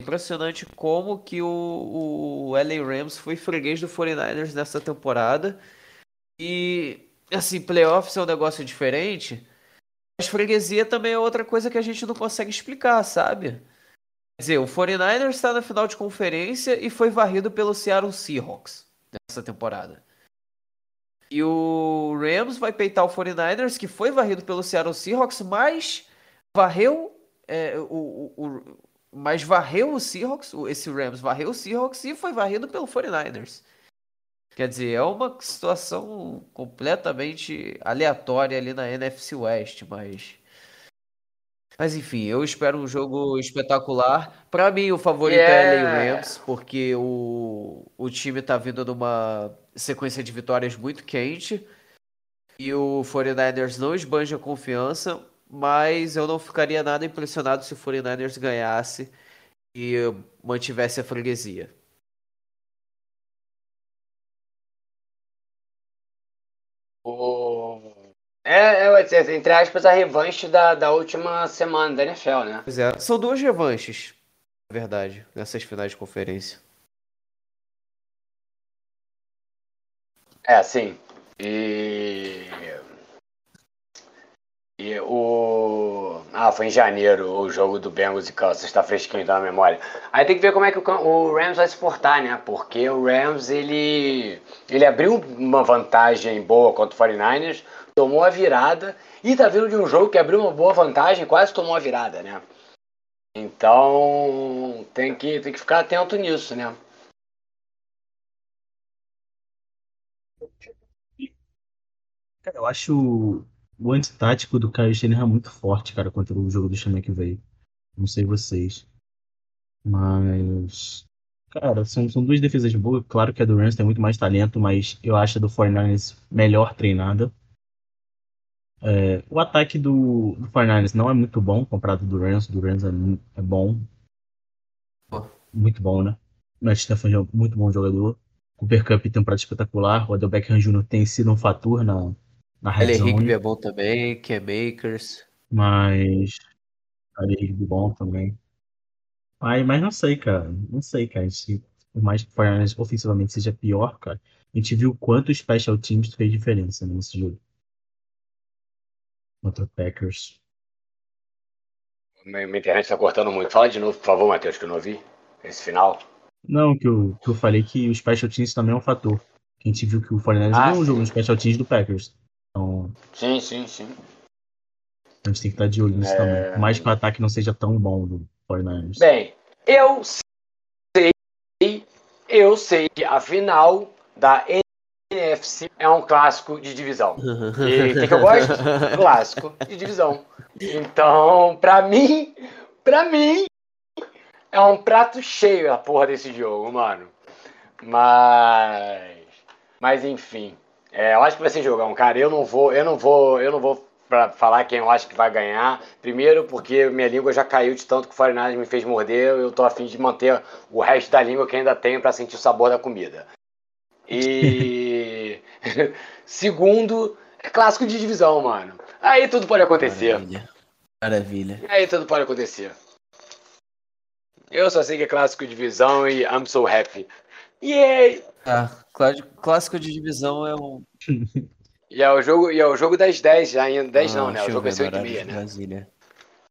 Impressionante como que o, o LA Rams foi freguês do 49ers nessa temporada. E, assim, playoffs é um negócio diferente. Mas freguesia também é outra coisa que a gente não consegue explicar, sabe? Quer dizer, o 49ers está na final de conferência e foi varrido pelo Seattle Seahawks nessa temporada. E o Rams vai peitar o 49ers, que foi varrido pelo Seattle Seahawks, mas varreu é, o, o, o- mas varreu o Seahawks, esse Rams varreu o Seahawks e foi varrido pelo 49ers. Quer dizer, é uma situação completamente aleatória ali na NFC West, mas mas enfim, eu espero um jogo espetacular. Pra mim, o favorito é LA. Rams, porque o, o time tá vindo numa sequência de vitórias muito quente. E o 49ers não esbanja confiança, mas eu não ficaria nada impressionado se o 49ers ganhasse e mantivesse a freguesia. O... É, é, ser, entre aspas, a revanche da, da última semana da NFL, né? Pois é, são duas revanches, na verdade, nessas finais de conferência. É, sim. E. E o. Ah, foi em janeiro o jogo do Bengals e Kansas, tá fresquinho tá na memória. Aí tem que ver como é que o Rams vai se portar, né? Porque o Rams, ele. Ele abriu uma vantagem boa contra o 49ers, tomou a virada e tá vindo de um jogo que abriu uma boa vantagem, quase tomou a virada, né? Então tem que, tem que ficar atento nisso, né? Cara, eu acho o, antitático do Kyle Shanahan muito forte, cara, contra o jogo do Chama que veio. Não sei vocês. Mas. Cara, são, são duas defesas boas. Claro que a do Rams tem muito mais talento, mas eu acho a do 49ers melhor treinada. É, o ataque do, do 49ers não é muito bom comparado do Rams. Do Rams é, é bom. Muito bom, né? Matt Stafford é um muito bom jogador. Cooper Cup tem um prato espetacular. O Odell Beckham Jr. tem sido um fator na, na red Ele zone. Rigby é bom também, Cam Makers. Mas. Ali Rigby bom também. Mas, mas não sei, cara. Não sei, cara. Se, por mais que o 49ers ofensivamente seja pior, cara, a gente viu quanto o Special Teams fez diferença nesse jogo. Contra o Packers. Minha, internet tá cortando muito. Fala de novo, por favor, Matheus, que eu não ouvi. Esse final. Não, que eu, que eu falei que o Special Teams também é um fator. A gente viu que o 49ers Ah, ganhou o jogo sim. no Special Teams do Packers. Então, Sim, sim, sim. a gente tem que estar de olho nisso É. também. Por mais que o ataque não seja tão bom do 49ers. Bem, eu sei, eu sei que a final da NFC é um clássico de divisão. E o que, que eu gosto? Clássico de divisão. Então, pra mim, pra mim, é um prato cheio a porra desse jogo, mano. Mas, mas enfim, é, eu acho que vai ser jogão, cara. Eu não vou, eu não vou, eu não vou pra falar quem eu acho que vai ganhar. Primeiro, porque minha língua já caiu de tanto que o 49 me fez morder. Eu tô afim de manter o resto da língua que ainda tenho pra sentir o sabor da comida. E segundo, é clássico de divisão, mano. Aí tudo pode acontecer. Maravilha. Maravilha. Aí tudo pode acontecer. Eu só sei que é clássico de divisão e I'm so happy. Yay! Ah, clá- clássico de divisão é um. E é o jogo, e é o jogo das 10 já ainda. 10 Ah, não, né? O jogo no 8 e meia, né? Brasília.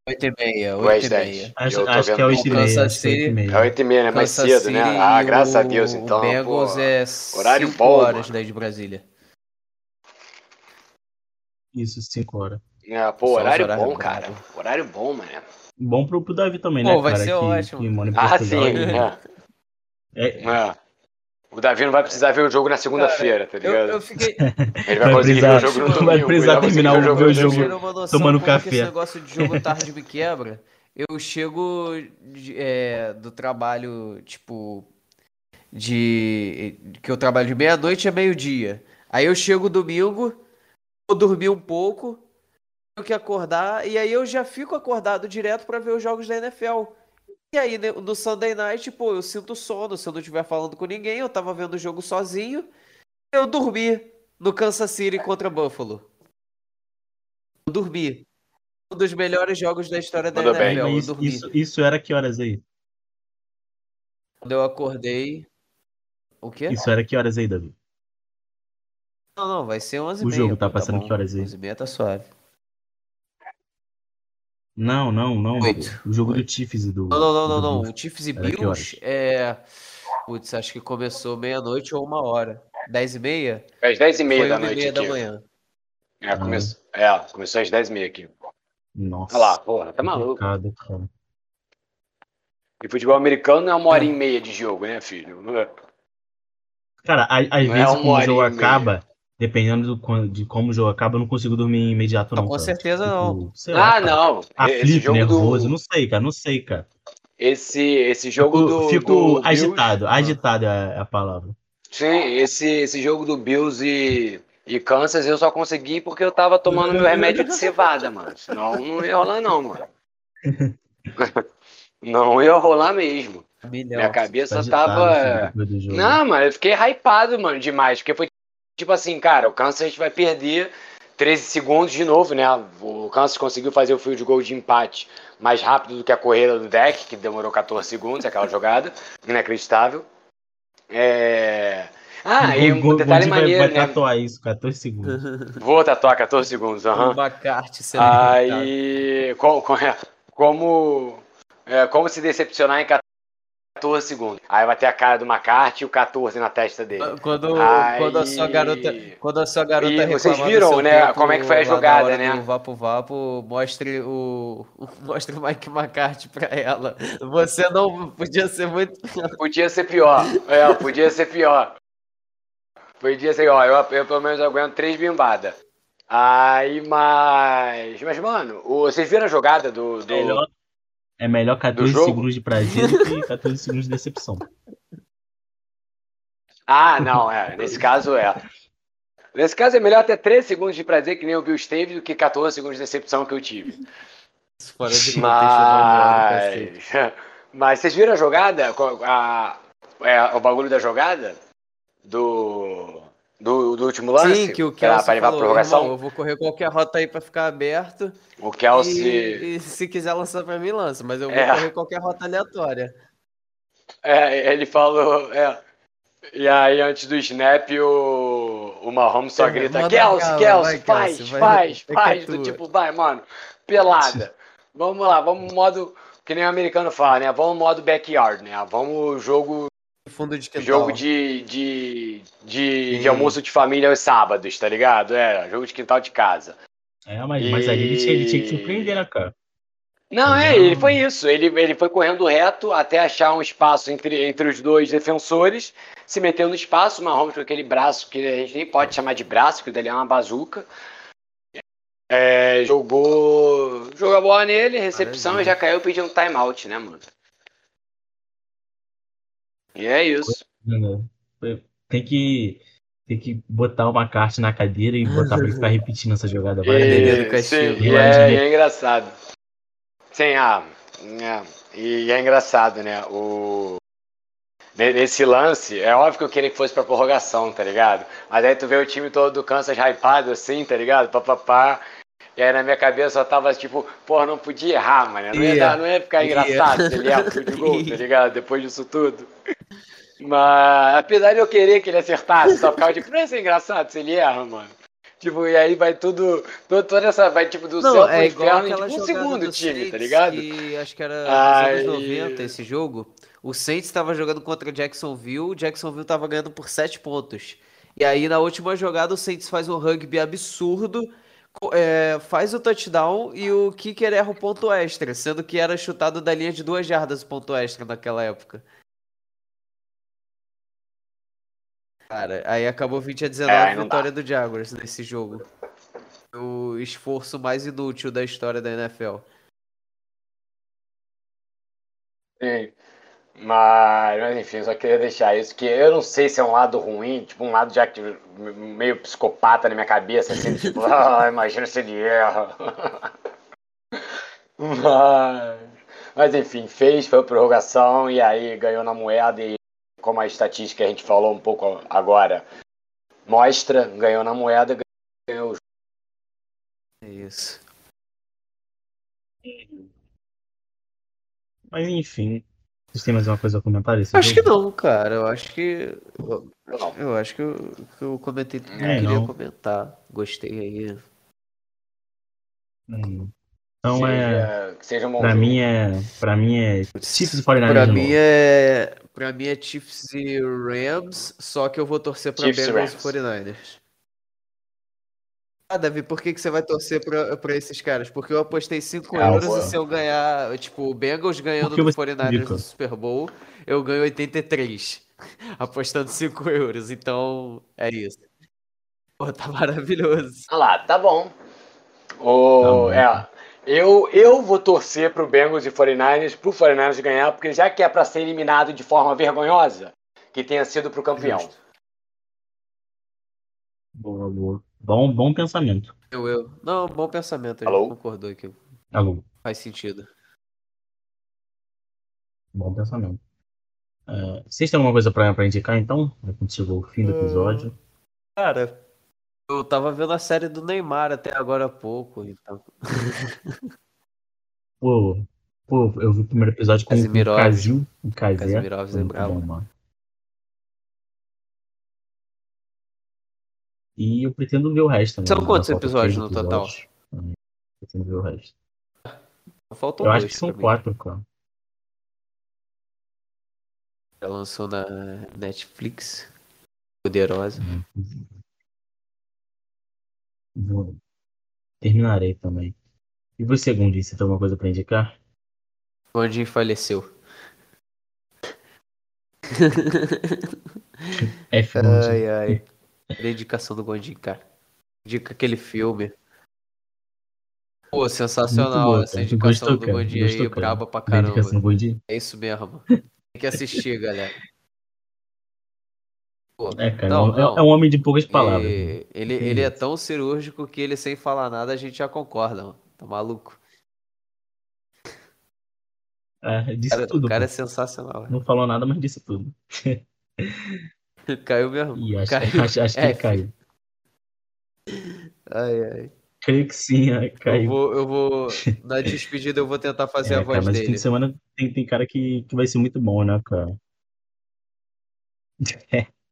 8 e meia, Ou é 8 às e 10? meia. Acho, acho que é vendo 8 e meia. Kansas é 8 e City- meia. É 8 e meia, né? Mais Kansas cedo, né? Ah, graças a Deus, então. Bengals pô. é horário 5 bom, horas mano. daí de Brasília. Isso, 5 horas. É, pô, horário horários bom, bons. cara. Horário bom, mano. Bom pro, pro Davi também, Pô, né, vai cara? ser que, ótimo. que Ah, sim. É. É, É. O Davi não vai precisar ver o jogo na segunda-feira, tá Eu, ligado? eu fiquei. Ele vai Vai conseguir precisar- ver o jogo no vai domingo. precisar vai conseguir terminar o- jogo. noção tomando café. esse negócio de jogo tarde me quebra. Eu chego de- é, do trabalho, tipo, de. que eu trabalho de meia-noite a meio-dia. Aí eu chego domingo, vou dormir um pouco, tenho que acordar, e aí eu já fico acordado direto pra ver os jogos da NFL. E aí, né, no Sunday Night, pô, eu sinto sono se eu não estiver falando com ninguém, eu tava vendo o jogo sozinho, eu dormi no Kansas City contra Buffalo. Eu dormi. Um dos melhores jogos da história da Tudo bem. NFL. Eu isso, dormi. isso, isso era que horas aí? Quando eu acordei. O quê? Isso era que horas aí, Davi? Não, não, vai ser 11 O jogo tá passando que horas aí? 11 h tá suave. Não, não, não. Oito. O jogo do Oito. Chiefs e do. Não, não, não, não, do não. Bills. O Chiefs e Era Bills é. Putz, acho que começou meia-noite ou uma hora. 10 e meia? É às 10 e meia Foi da 1 e noite meia da manhã. É, começou, é, começou às 10 e meia aqui. Nossa. Olha lá, porra, tá maluco. complicado, cara. E futebol americano é uma hora e meia de jogo, né, filho? Não é? Cara, a- às Não é vezes uma quando o jogo meia. acaba, dependendo do, de como o jogo acaba, eu não consigo dormir imediato, Não, não. com cara. certeza Fico, não. sei lá, Ah, cara, não. Esse Aflito, jogo nervoso, do. não sei, cara, não sei, cara. Esse, esse jogo Fico, do. fico do Bills- agitado, agitado é é a palavra. Sim, esse, esse jogo do Bills e, e Kansas eu só consegui porque eu tava tomando meu remédio de cevada, mano. Senão não ia rolar, não, mano. Não ia rolar mesmo. Minha cabeça Agitado, tava. jogo. Não, mano, eu fiquei hypado, mano, demais. Porque foi tipo assim, cara, o Kansas vai perder 13 segundos de novo, né? O Kansas conseguiu fazer o field goal de empate mais rápido do que a corrida do deck, que demorou 14 segundos, aquela jogada. Inacreditável. É. Ah, e um detalhe vai, maneiro, vai né? tatuar isso, 14 segundos. Vou tatuar 14 segundos, aham. Sendo irritado. Aí, co- co- como, é, como se decepcionar em 14 segundos. Aí vai ter a cara do McCarthy e o 14 na testa dele. Quando, Aí- quando a sua garota, quando a sua garota E vocês viram, seu né, tempo como é que foi a jogada, né? Vapo Vapo, mostre o mostre o Mike McCarthy pra ela. Você não podia ser muito Podia ser pior. É, podia ser pior. Podia ser, ó, eu, eu pelo menos aguento três bimbadas. Aí, mas. Mas, mano, o- vocês viram a jogada do. do... Melhor- é melhor 14 jogo? segundos de prazer do que 14 segundos de decepção. Ah, não, é. Nesse caso é. Nesse caso é melhor ter 3 segundos de prazer que nem o Bill teve do que 14 segundos de decepção que eu tive. fora de. Mas. Mas vocês viram a jogada? A, é, o bagulho da jogada? Do. Do, do último lance? Sim, que o Kelsey pra levar falou, prorrogação? "Irmão, eu vou correr qualquer rota aí pra ficar aberto. O Kelsey. E, e se quiser lançar pra mim, lança. Mas eu vou É. correr qualquer rota aleatória. É, ele falou. É. E aí, antes do snap, o, o Mahomes só grita: manda Kelsey, bala, Kelsey, vai, faz, Kelsey, vai, faz, é faz. Do tipo, vai, mano, pelada. Vamos lá, vamos modo. Que nem o americano fala, né? Vamos modo backyard, né? Vamos jogo, Fundo de quintal. jogo de, de, de, de almoço de família aos sábados, tá ligado? É, jogo de quintal de casa. É, mas, mas ali ele tinha, ele tinha que surpreender, né, cara? Não, é, ele foi isso. Ele, ele foi correndo reto até achar um espaço entre, entre os dois defensores, se meteu no espaço, o Mahomes com aquele braço que a gente nem pode chamar de braço, que dali é uma bazuca. É, jogou, jogou a bola nele, recepção Maravilha. e já caiu pedindo um timeout, né, mano? E é isso. Tem que, tem que botar uma carta na cadeira e botar pra ele ficar repetindo essa jogada várias castigo. sim, e é, e é engraçado. Sim, ah, é, e é engraçado, né? O, ne- nesse lance, é óbvio que eu queria que fosse pra prorrogação, tá ligado? Mas aí tu vê o time todo do Kansas hypado assim, tá ligado? Papapá. E aí na minha cabeça só tava tipo, porra, não podia errar, mano. Não dar- não ia ficar engraçado se ele erra o field goal, tá ligado? Depois disso tudo. Mas apesar de eu querer que ele acertasse, só ficava tipo, não ia ser engraçado se ele erra, mano. Tipo, e aí vai tudo, toda essa, vai tipo do céu Não, pro é igual inferno em tipo, um segundo do time, Saints, tá ligado? Que acho que era nos Aí- anos 90 esse jogo. O Saints estava jogando contra Jacksonville, o Jacksonville estava ganhando por 7 pontos. E aí na última jogada o Saints faz um rugby absurdo, é, faz o touchdown e o kicker erra o ponto extra, sendo que era chutado da linha de duas jardas o ponto extra naquela época. Cara, aí acabou 20 a 19 É, vitória do Jaguars nesse jogo. O esforço mais inútil da história da NFL. Sim. Mas, mas enfim, só queria deixar isso, que eu não sei se é um lado ruim, tipo um lado já que meio psicopata na minha cabeça, assim, tipo, ah, imagina se ele erra. Mas, mas enfim, fez, foi a prorrogação e aí ganhou na moeda e como a estatística a gente falou um pouco agora mostra, ganhou na moeda, ganhou o jogo. É isso. Mas enfim. Vocês têm mais uma coisa a comentar Acho que não, cara. Eu acho que. Eu, acho que eu, que eu comentei tudo que É, eu queria não. comentar. Gostei aí. Hum. Então é. Seja, que seja um Pra jogo. mim é. Pra mim é. Chiefs e 49ers Pra mim novo. é. Pra mim é Chiefs e Rams, só que eu vou torcer pra Chiefs e Bengals e Rams. 49ers. Ah, Davi, por que, que você vai torcer pra, pra esses caras? Porque eu apostei 5 Ah, eu euros vou- e se eu ganhar, tipo, o Bengals ganhando do você 49ers indica? no Super Bowl, eu ganho 83. Apostando 5 euros. Então, é isso. Pô, tá maravilhoso. Ah lá, tá bom. Tá O, bom. é, eu, eu vou torcer pro Bengals e 49ers, pro 49ers ganhar, porque já que é pra ser eliminado de forma vergonhosa, que tenha sido pro campeão. Justo. Boa, boa. Bom, bom pensamento. Eu, eu. Não, bom pensamento. A Alô? gente concordou aqui. Alô, Faz sentido. bom pensamento. É, vocês têm alguma coisa pra, pra indicar então? Quando chegou o fim do episódio. Cara, eu tava vendo a série do Neymar até agora há pouco, então. Pô, pô, eu vi o primeiro episódio com o Casimirov. Casil, o. Casimirov Foi é bom, mano. E eu pretendo ver o resto também. São quantos episódios no total? Hum, Pretendo ver o resto. Faltam eu dois acho que são quatro, cara. Já lançou na Netflix. Poderosa. Vou- Terminarei também. E você, Gundi, você tem alguma coisa pra indicar? Onde faleceu. Gundi. Ai, ai. Dedicação do Gondim, cara. Indica aquele filme. Pô, sensacional boa, essa indicação Gostou, do. Gondim aí, cara. braba pra caramba. Dedicação Gundi. É isso mesmo. Tem que assistir, galera. Pô, É, cara, não, é, um- não. é um homem de poucas palavras. né? E ele, ele é tão cirúrgico que ele sem falar nada a gente já concorda, mano. Tá maluco? É, disse Cara, tudo. o cara é pô. sensacional. Não falou nada, mas disse tudo. Caiu mesmo. E acho, Caiu. acho, acho que É, caiu. Ai, ai. Creio que sim, é, Eu caiu. vou, eu vou. Na despedida eu vou tentar fazer É, a voz cara, mas o fim dele. de semana tem, tem cara que, que vai ser muito bom, né, cara?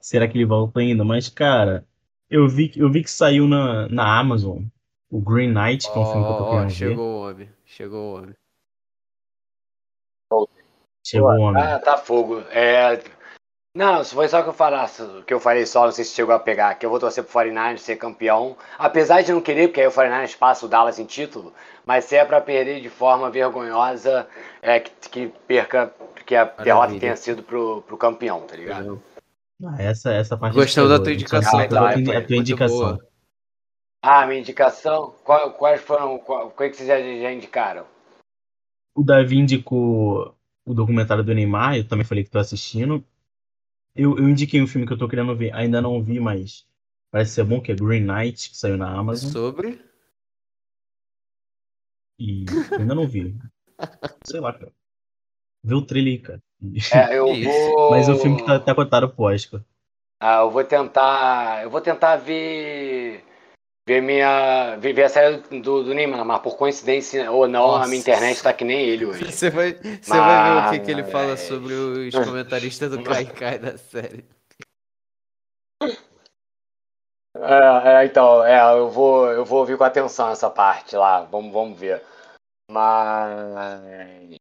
Será que ele volta ainda? Mas, cara, eu vi, que- eu vi que saiu na, na Amazon o Green Knight, que é um filme que eu tô querendo ver. chegou o homem. Chegou o homem. Chegou o homem. Ah, tá fogo. É... Não, se foi só que eu falasse, que eu falei só, não sei se chegou a pegar, que eu vou torcer pro 49ers ser campeão. Apesar de não querer, porque aí o 49ers passa o Dallas em título, mas se é pra perder de forma vergonhosa, é que, que perca, que a derrota Maravilha. tenha sido pro, pro campeão, tá ligado? Ah, essa, essa parte Gostamos da pegou. tua indicação, tá? da tua- Foi a tua indicação. boa. Ah, minha indicação, qual- quais foram, qual, o que que vocês já, já indicaram? O Davi indicou o documentário do Neymar, eu também falei que tô assistindo. Eu, eu indiquei um filme que eu tô querendo ver, ainda não vi, mas parece ser bom, que é Green Knight, que saiu na Amazon. Sobre. E ainda não vi. Sei lá, cara. Vê o trailer aí, cara. É, eu vou. Mas o filme que tá, tá cotado pro Oscar. Ah, eu vou tentar. Eu vou tentar ver. Ver minha. Ver, ver a série do, do Neymar, mas por coincidência ou não, a Nossa. minha internet tá que nem ele hoje. Você vai, você vai ver o que, que ele Mas- fala sobre os comentaristas do Kai Kai da série. É, é, então, é, eu vou, eu vou ouvir com atenção essa parte lá. Vamos, vamos ver. Mas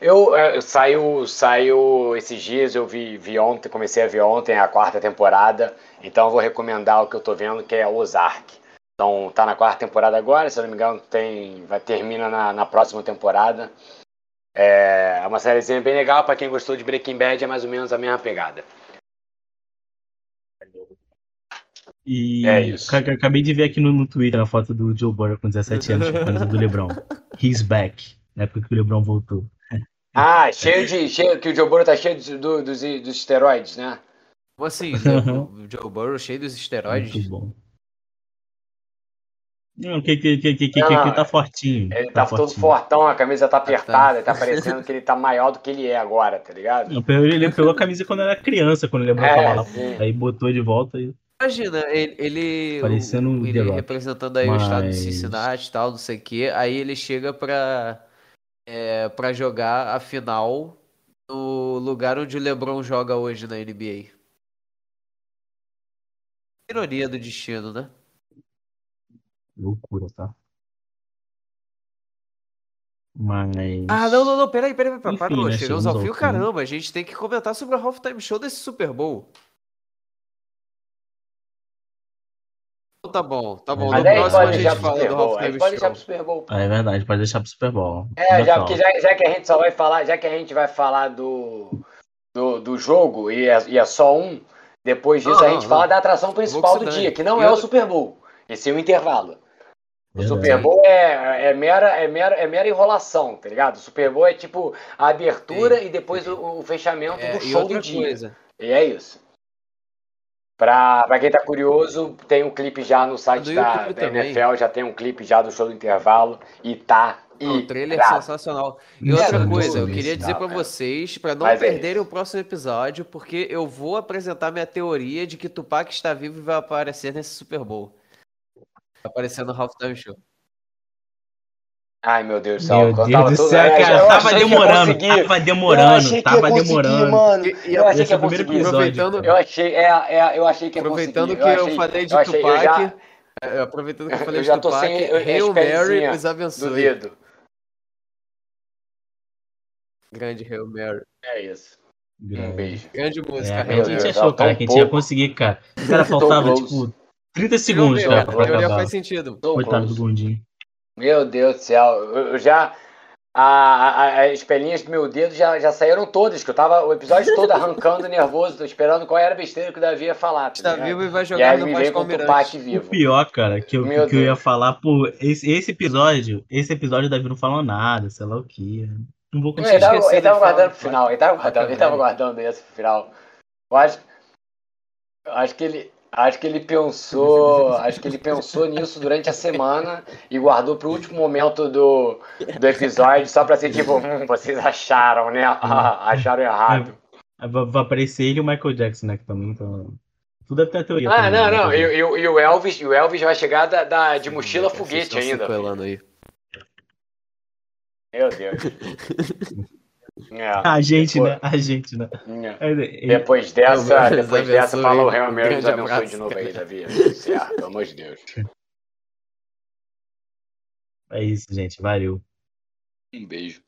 eu, é, saiu, saiu esses dias, eu vi, vi ontem, comecei a ver ontem a quarta temporada. Então eu vou recomendar o que eu tô vendo, que é Ozark. Então tá na quarta temporada agora, se não me engano, tem, vai termina na, na próxima temporada. É uma sériezinha bem legal para quem gostou de Breaking Bad, é mais ou menos a mesma pegada. E É isso. ca- ca- acabei de ver aqui no, no Twitter a foto do Joe Burrow com 17 anos, com a camisa do LeBron. He's back. Na época que o LeBron voltou. Ah, cheio de. Cheio, que o Joe Burrow tá cheio de- do- dos, dos esteroides, né? Como assim? né? O Joe Burrow cheio dos esteroides? Muito bom. Não, que, que, que, que, que, Não, que tá fortinho. Ele tá, todo fortinho. fortão, a camisa tá tá. apertada, tá parecendo que ele tá maior do que ele é agora, tá ligado? Não, ele pegou a camisa quando era criança, quando o LeBron É, tava lá. sim. Aí botou de volta e. Imagina, ele, ele, Parecendo o- ele representando aí o estado de Mas- Cincinnati e tal, não sei o quê. Aí ele chega pra, é, pra jogar a final no lugar onde o LeBron joga hoje na NBA. Ironia do destino, né? Loucura, tá? Mas. Ah, não, não, não, peraí, peraí, peraí, Enfim, parou. né, Chegamos ao fim. caramba. A gente tem que comentar sobre a halftime show desse Super Bowl. Tá bom, tá bom. Mas No próximo a pode gente deixar pro fala do halftime gente pode deixar show. pro Super Bowl. É verdade, pode deixar pro Super Bowl. É, já, porque já, já que a gente só vai falar, já que a gente vai falar do, do, do jogo e é, e é só um, depois disso Não, a gente não, fala não. da atração principal do dia, que não E é o Super Bowl, e sim o intervalo. O Verdade. Super Bowl é, é, mera, é, mera, é mera enrolação, tá ligado? O Super Bowl é tipo a abertura e depois o, o fechamento É, do e show do dia. coisa. E é isso. Pra, pra quem tá curioso, tem um clipe já no site da, da. NFL, já tem um clipe já do show do intervalo e tá Não, o trailer é sensacional. E outra é coisa, eu queria dizer pra cara. vocês, pra não Mas é perderem o próximo episódio, porque eu vou apresentar minha teoria de que Tupac está vivo e vai aparecer nesse Super Bowl. Vai aparecer no Halftime Show. Ai, meu Deus do céu. Meu eu Deus tava do todo- céu, é, cara, eu tava demorando, tava Eu achei demorando, que tava ia conseguir, demorando. mano. Eu achei que é ia o conseguir. episódio, Aproveitando-. Eu achei, é, é, eu achei que ia Aproveitando conseguir. que eu, achei- falei de eu achei- eu Tupac, já- é, aproveitando que eu falei Eu de já tô Tupac, sem Hail Mary espécie os do abençoe. dedo. Grande Hail Mary. É isso. Um beijo. Grande música, É, a gente achou, cara, que a gente ia conseguir, cara. O cara faltava, tipo, 30 segundos, Não, cara, a teoria faz sentido. Coitado do. Gondinho. Meu Deus do céu. Eu já. a- a- as pelinhas do meu dedo já, já saíram todas, que eu tava o episódio todo arrancando nervoso, tô esperando qual era a besteira que o Davi ia falar. tá ligado? vivo e vai E jogar aí no me vem com o vivo. pior, cara, que eu, Meu que eu ia falar, pô, esse, esse episódio, esse episódio o Davi não falou nada, sei lá o que. Não vou conseguir ele tava, ele tava guardando do pro final, ele tava guardando, ele tava guardando esse pro final. Eu acho, eu acho que ele. Acho que ele pensou, acho que ele pensou nisso durante a semana e guardou para o último momento do, do episódio só para ser tipo, hum, vocês acharam, né? Ah, acharam errado. Vai aparecer ele e o Michael Jackson, né? Que também então... Tudo é teoria. Ah, também, não, né, não. também. E, e, e o Elvis, o Elvis vai chegar da, da- de mochila foguete ainda. aí. Meu Deus. É, A gente, depois- né? A gente, né? é. É, ele- Depois dessa, depois dessa, fala o Real grande abençoe abraço, de novo aí. Davi. Certo, pelo amor de Deus. é isso, gente. Valeu. Um beijo.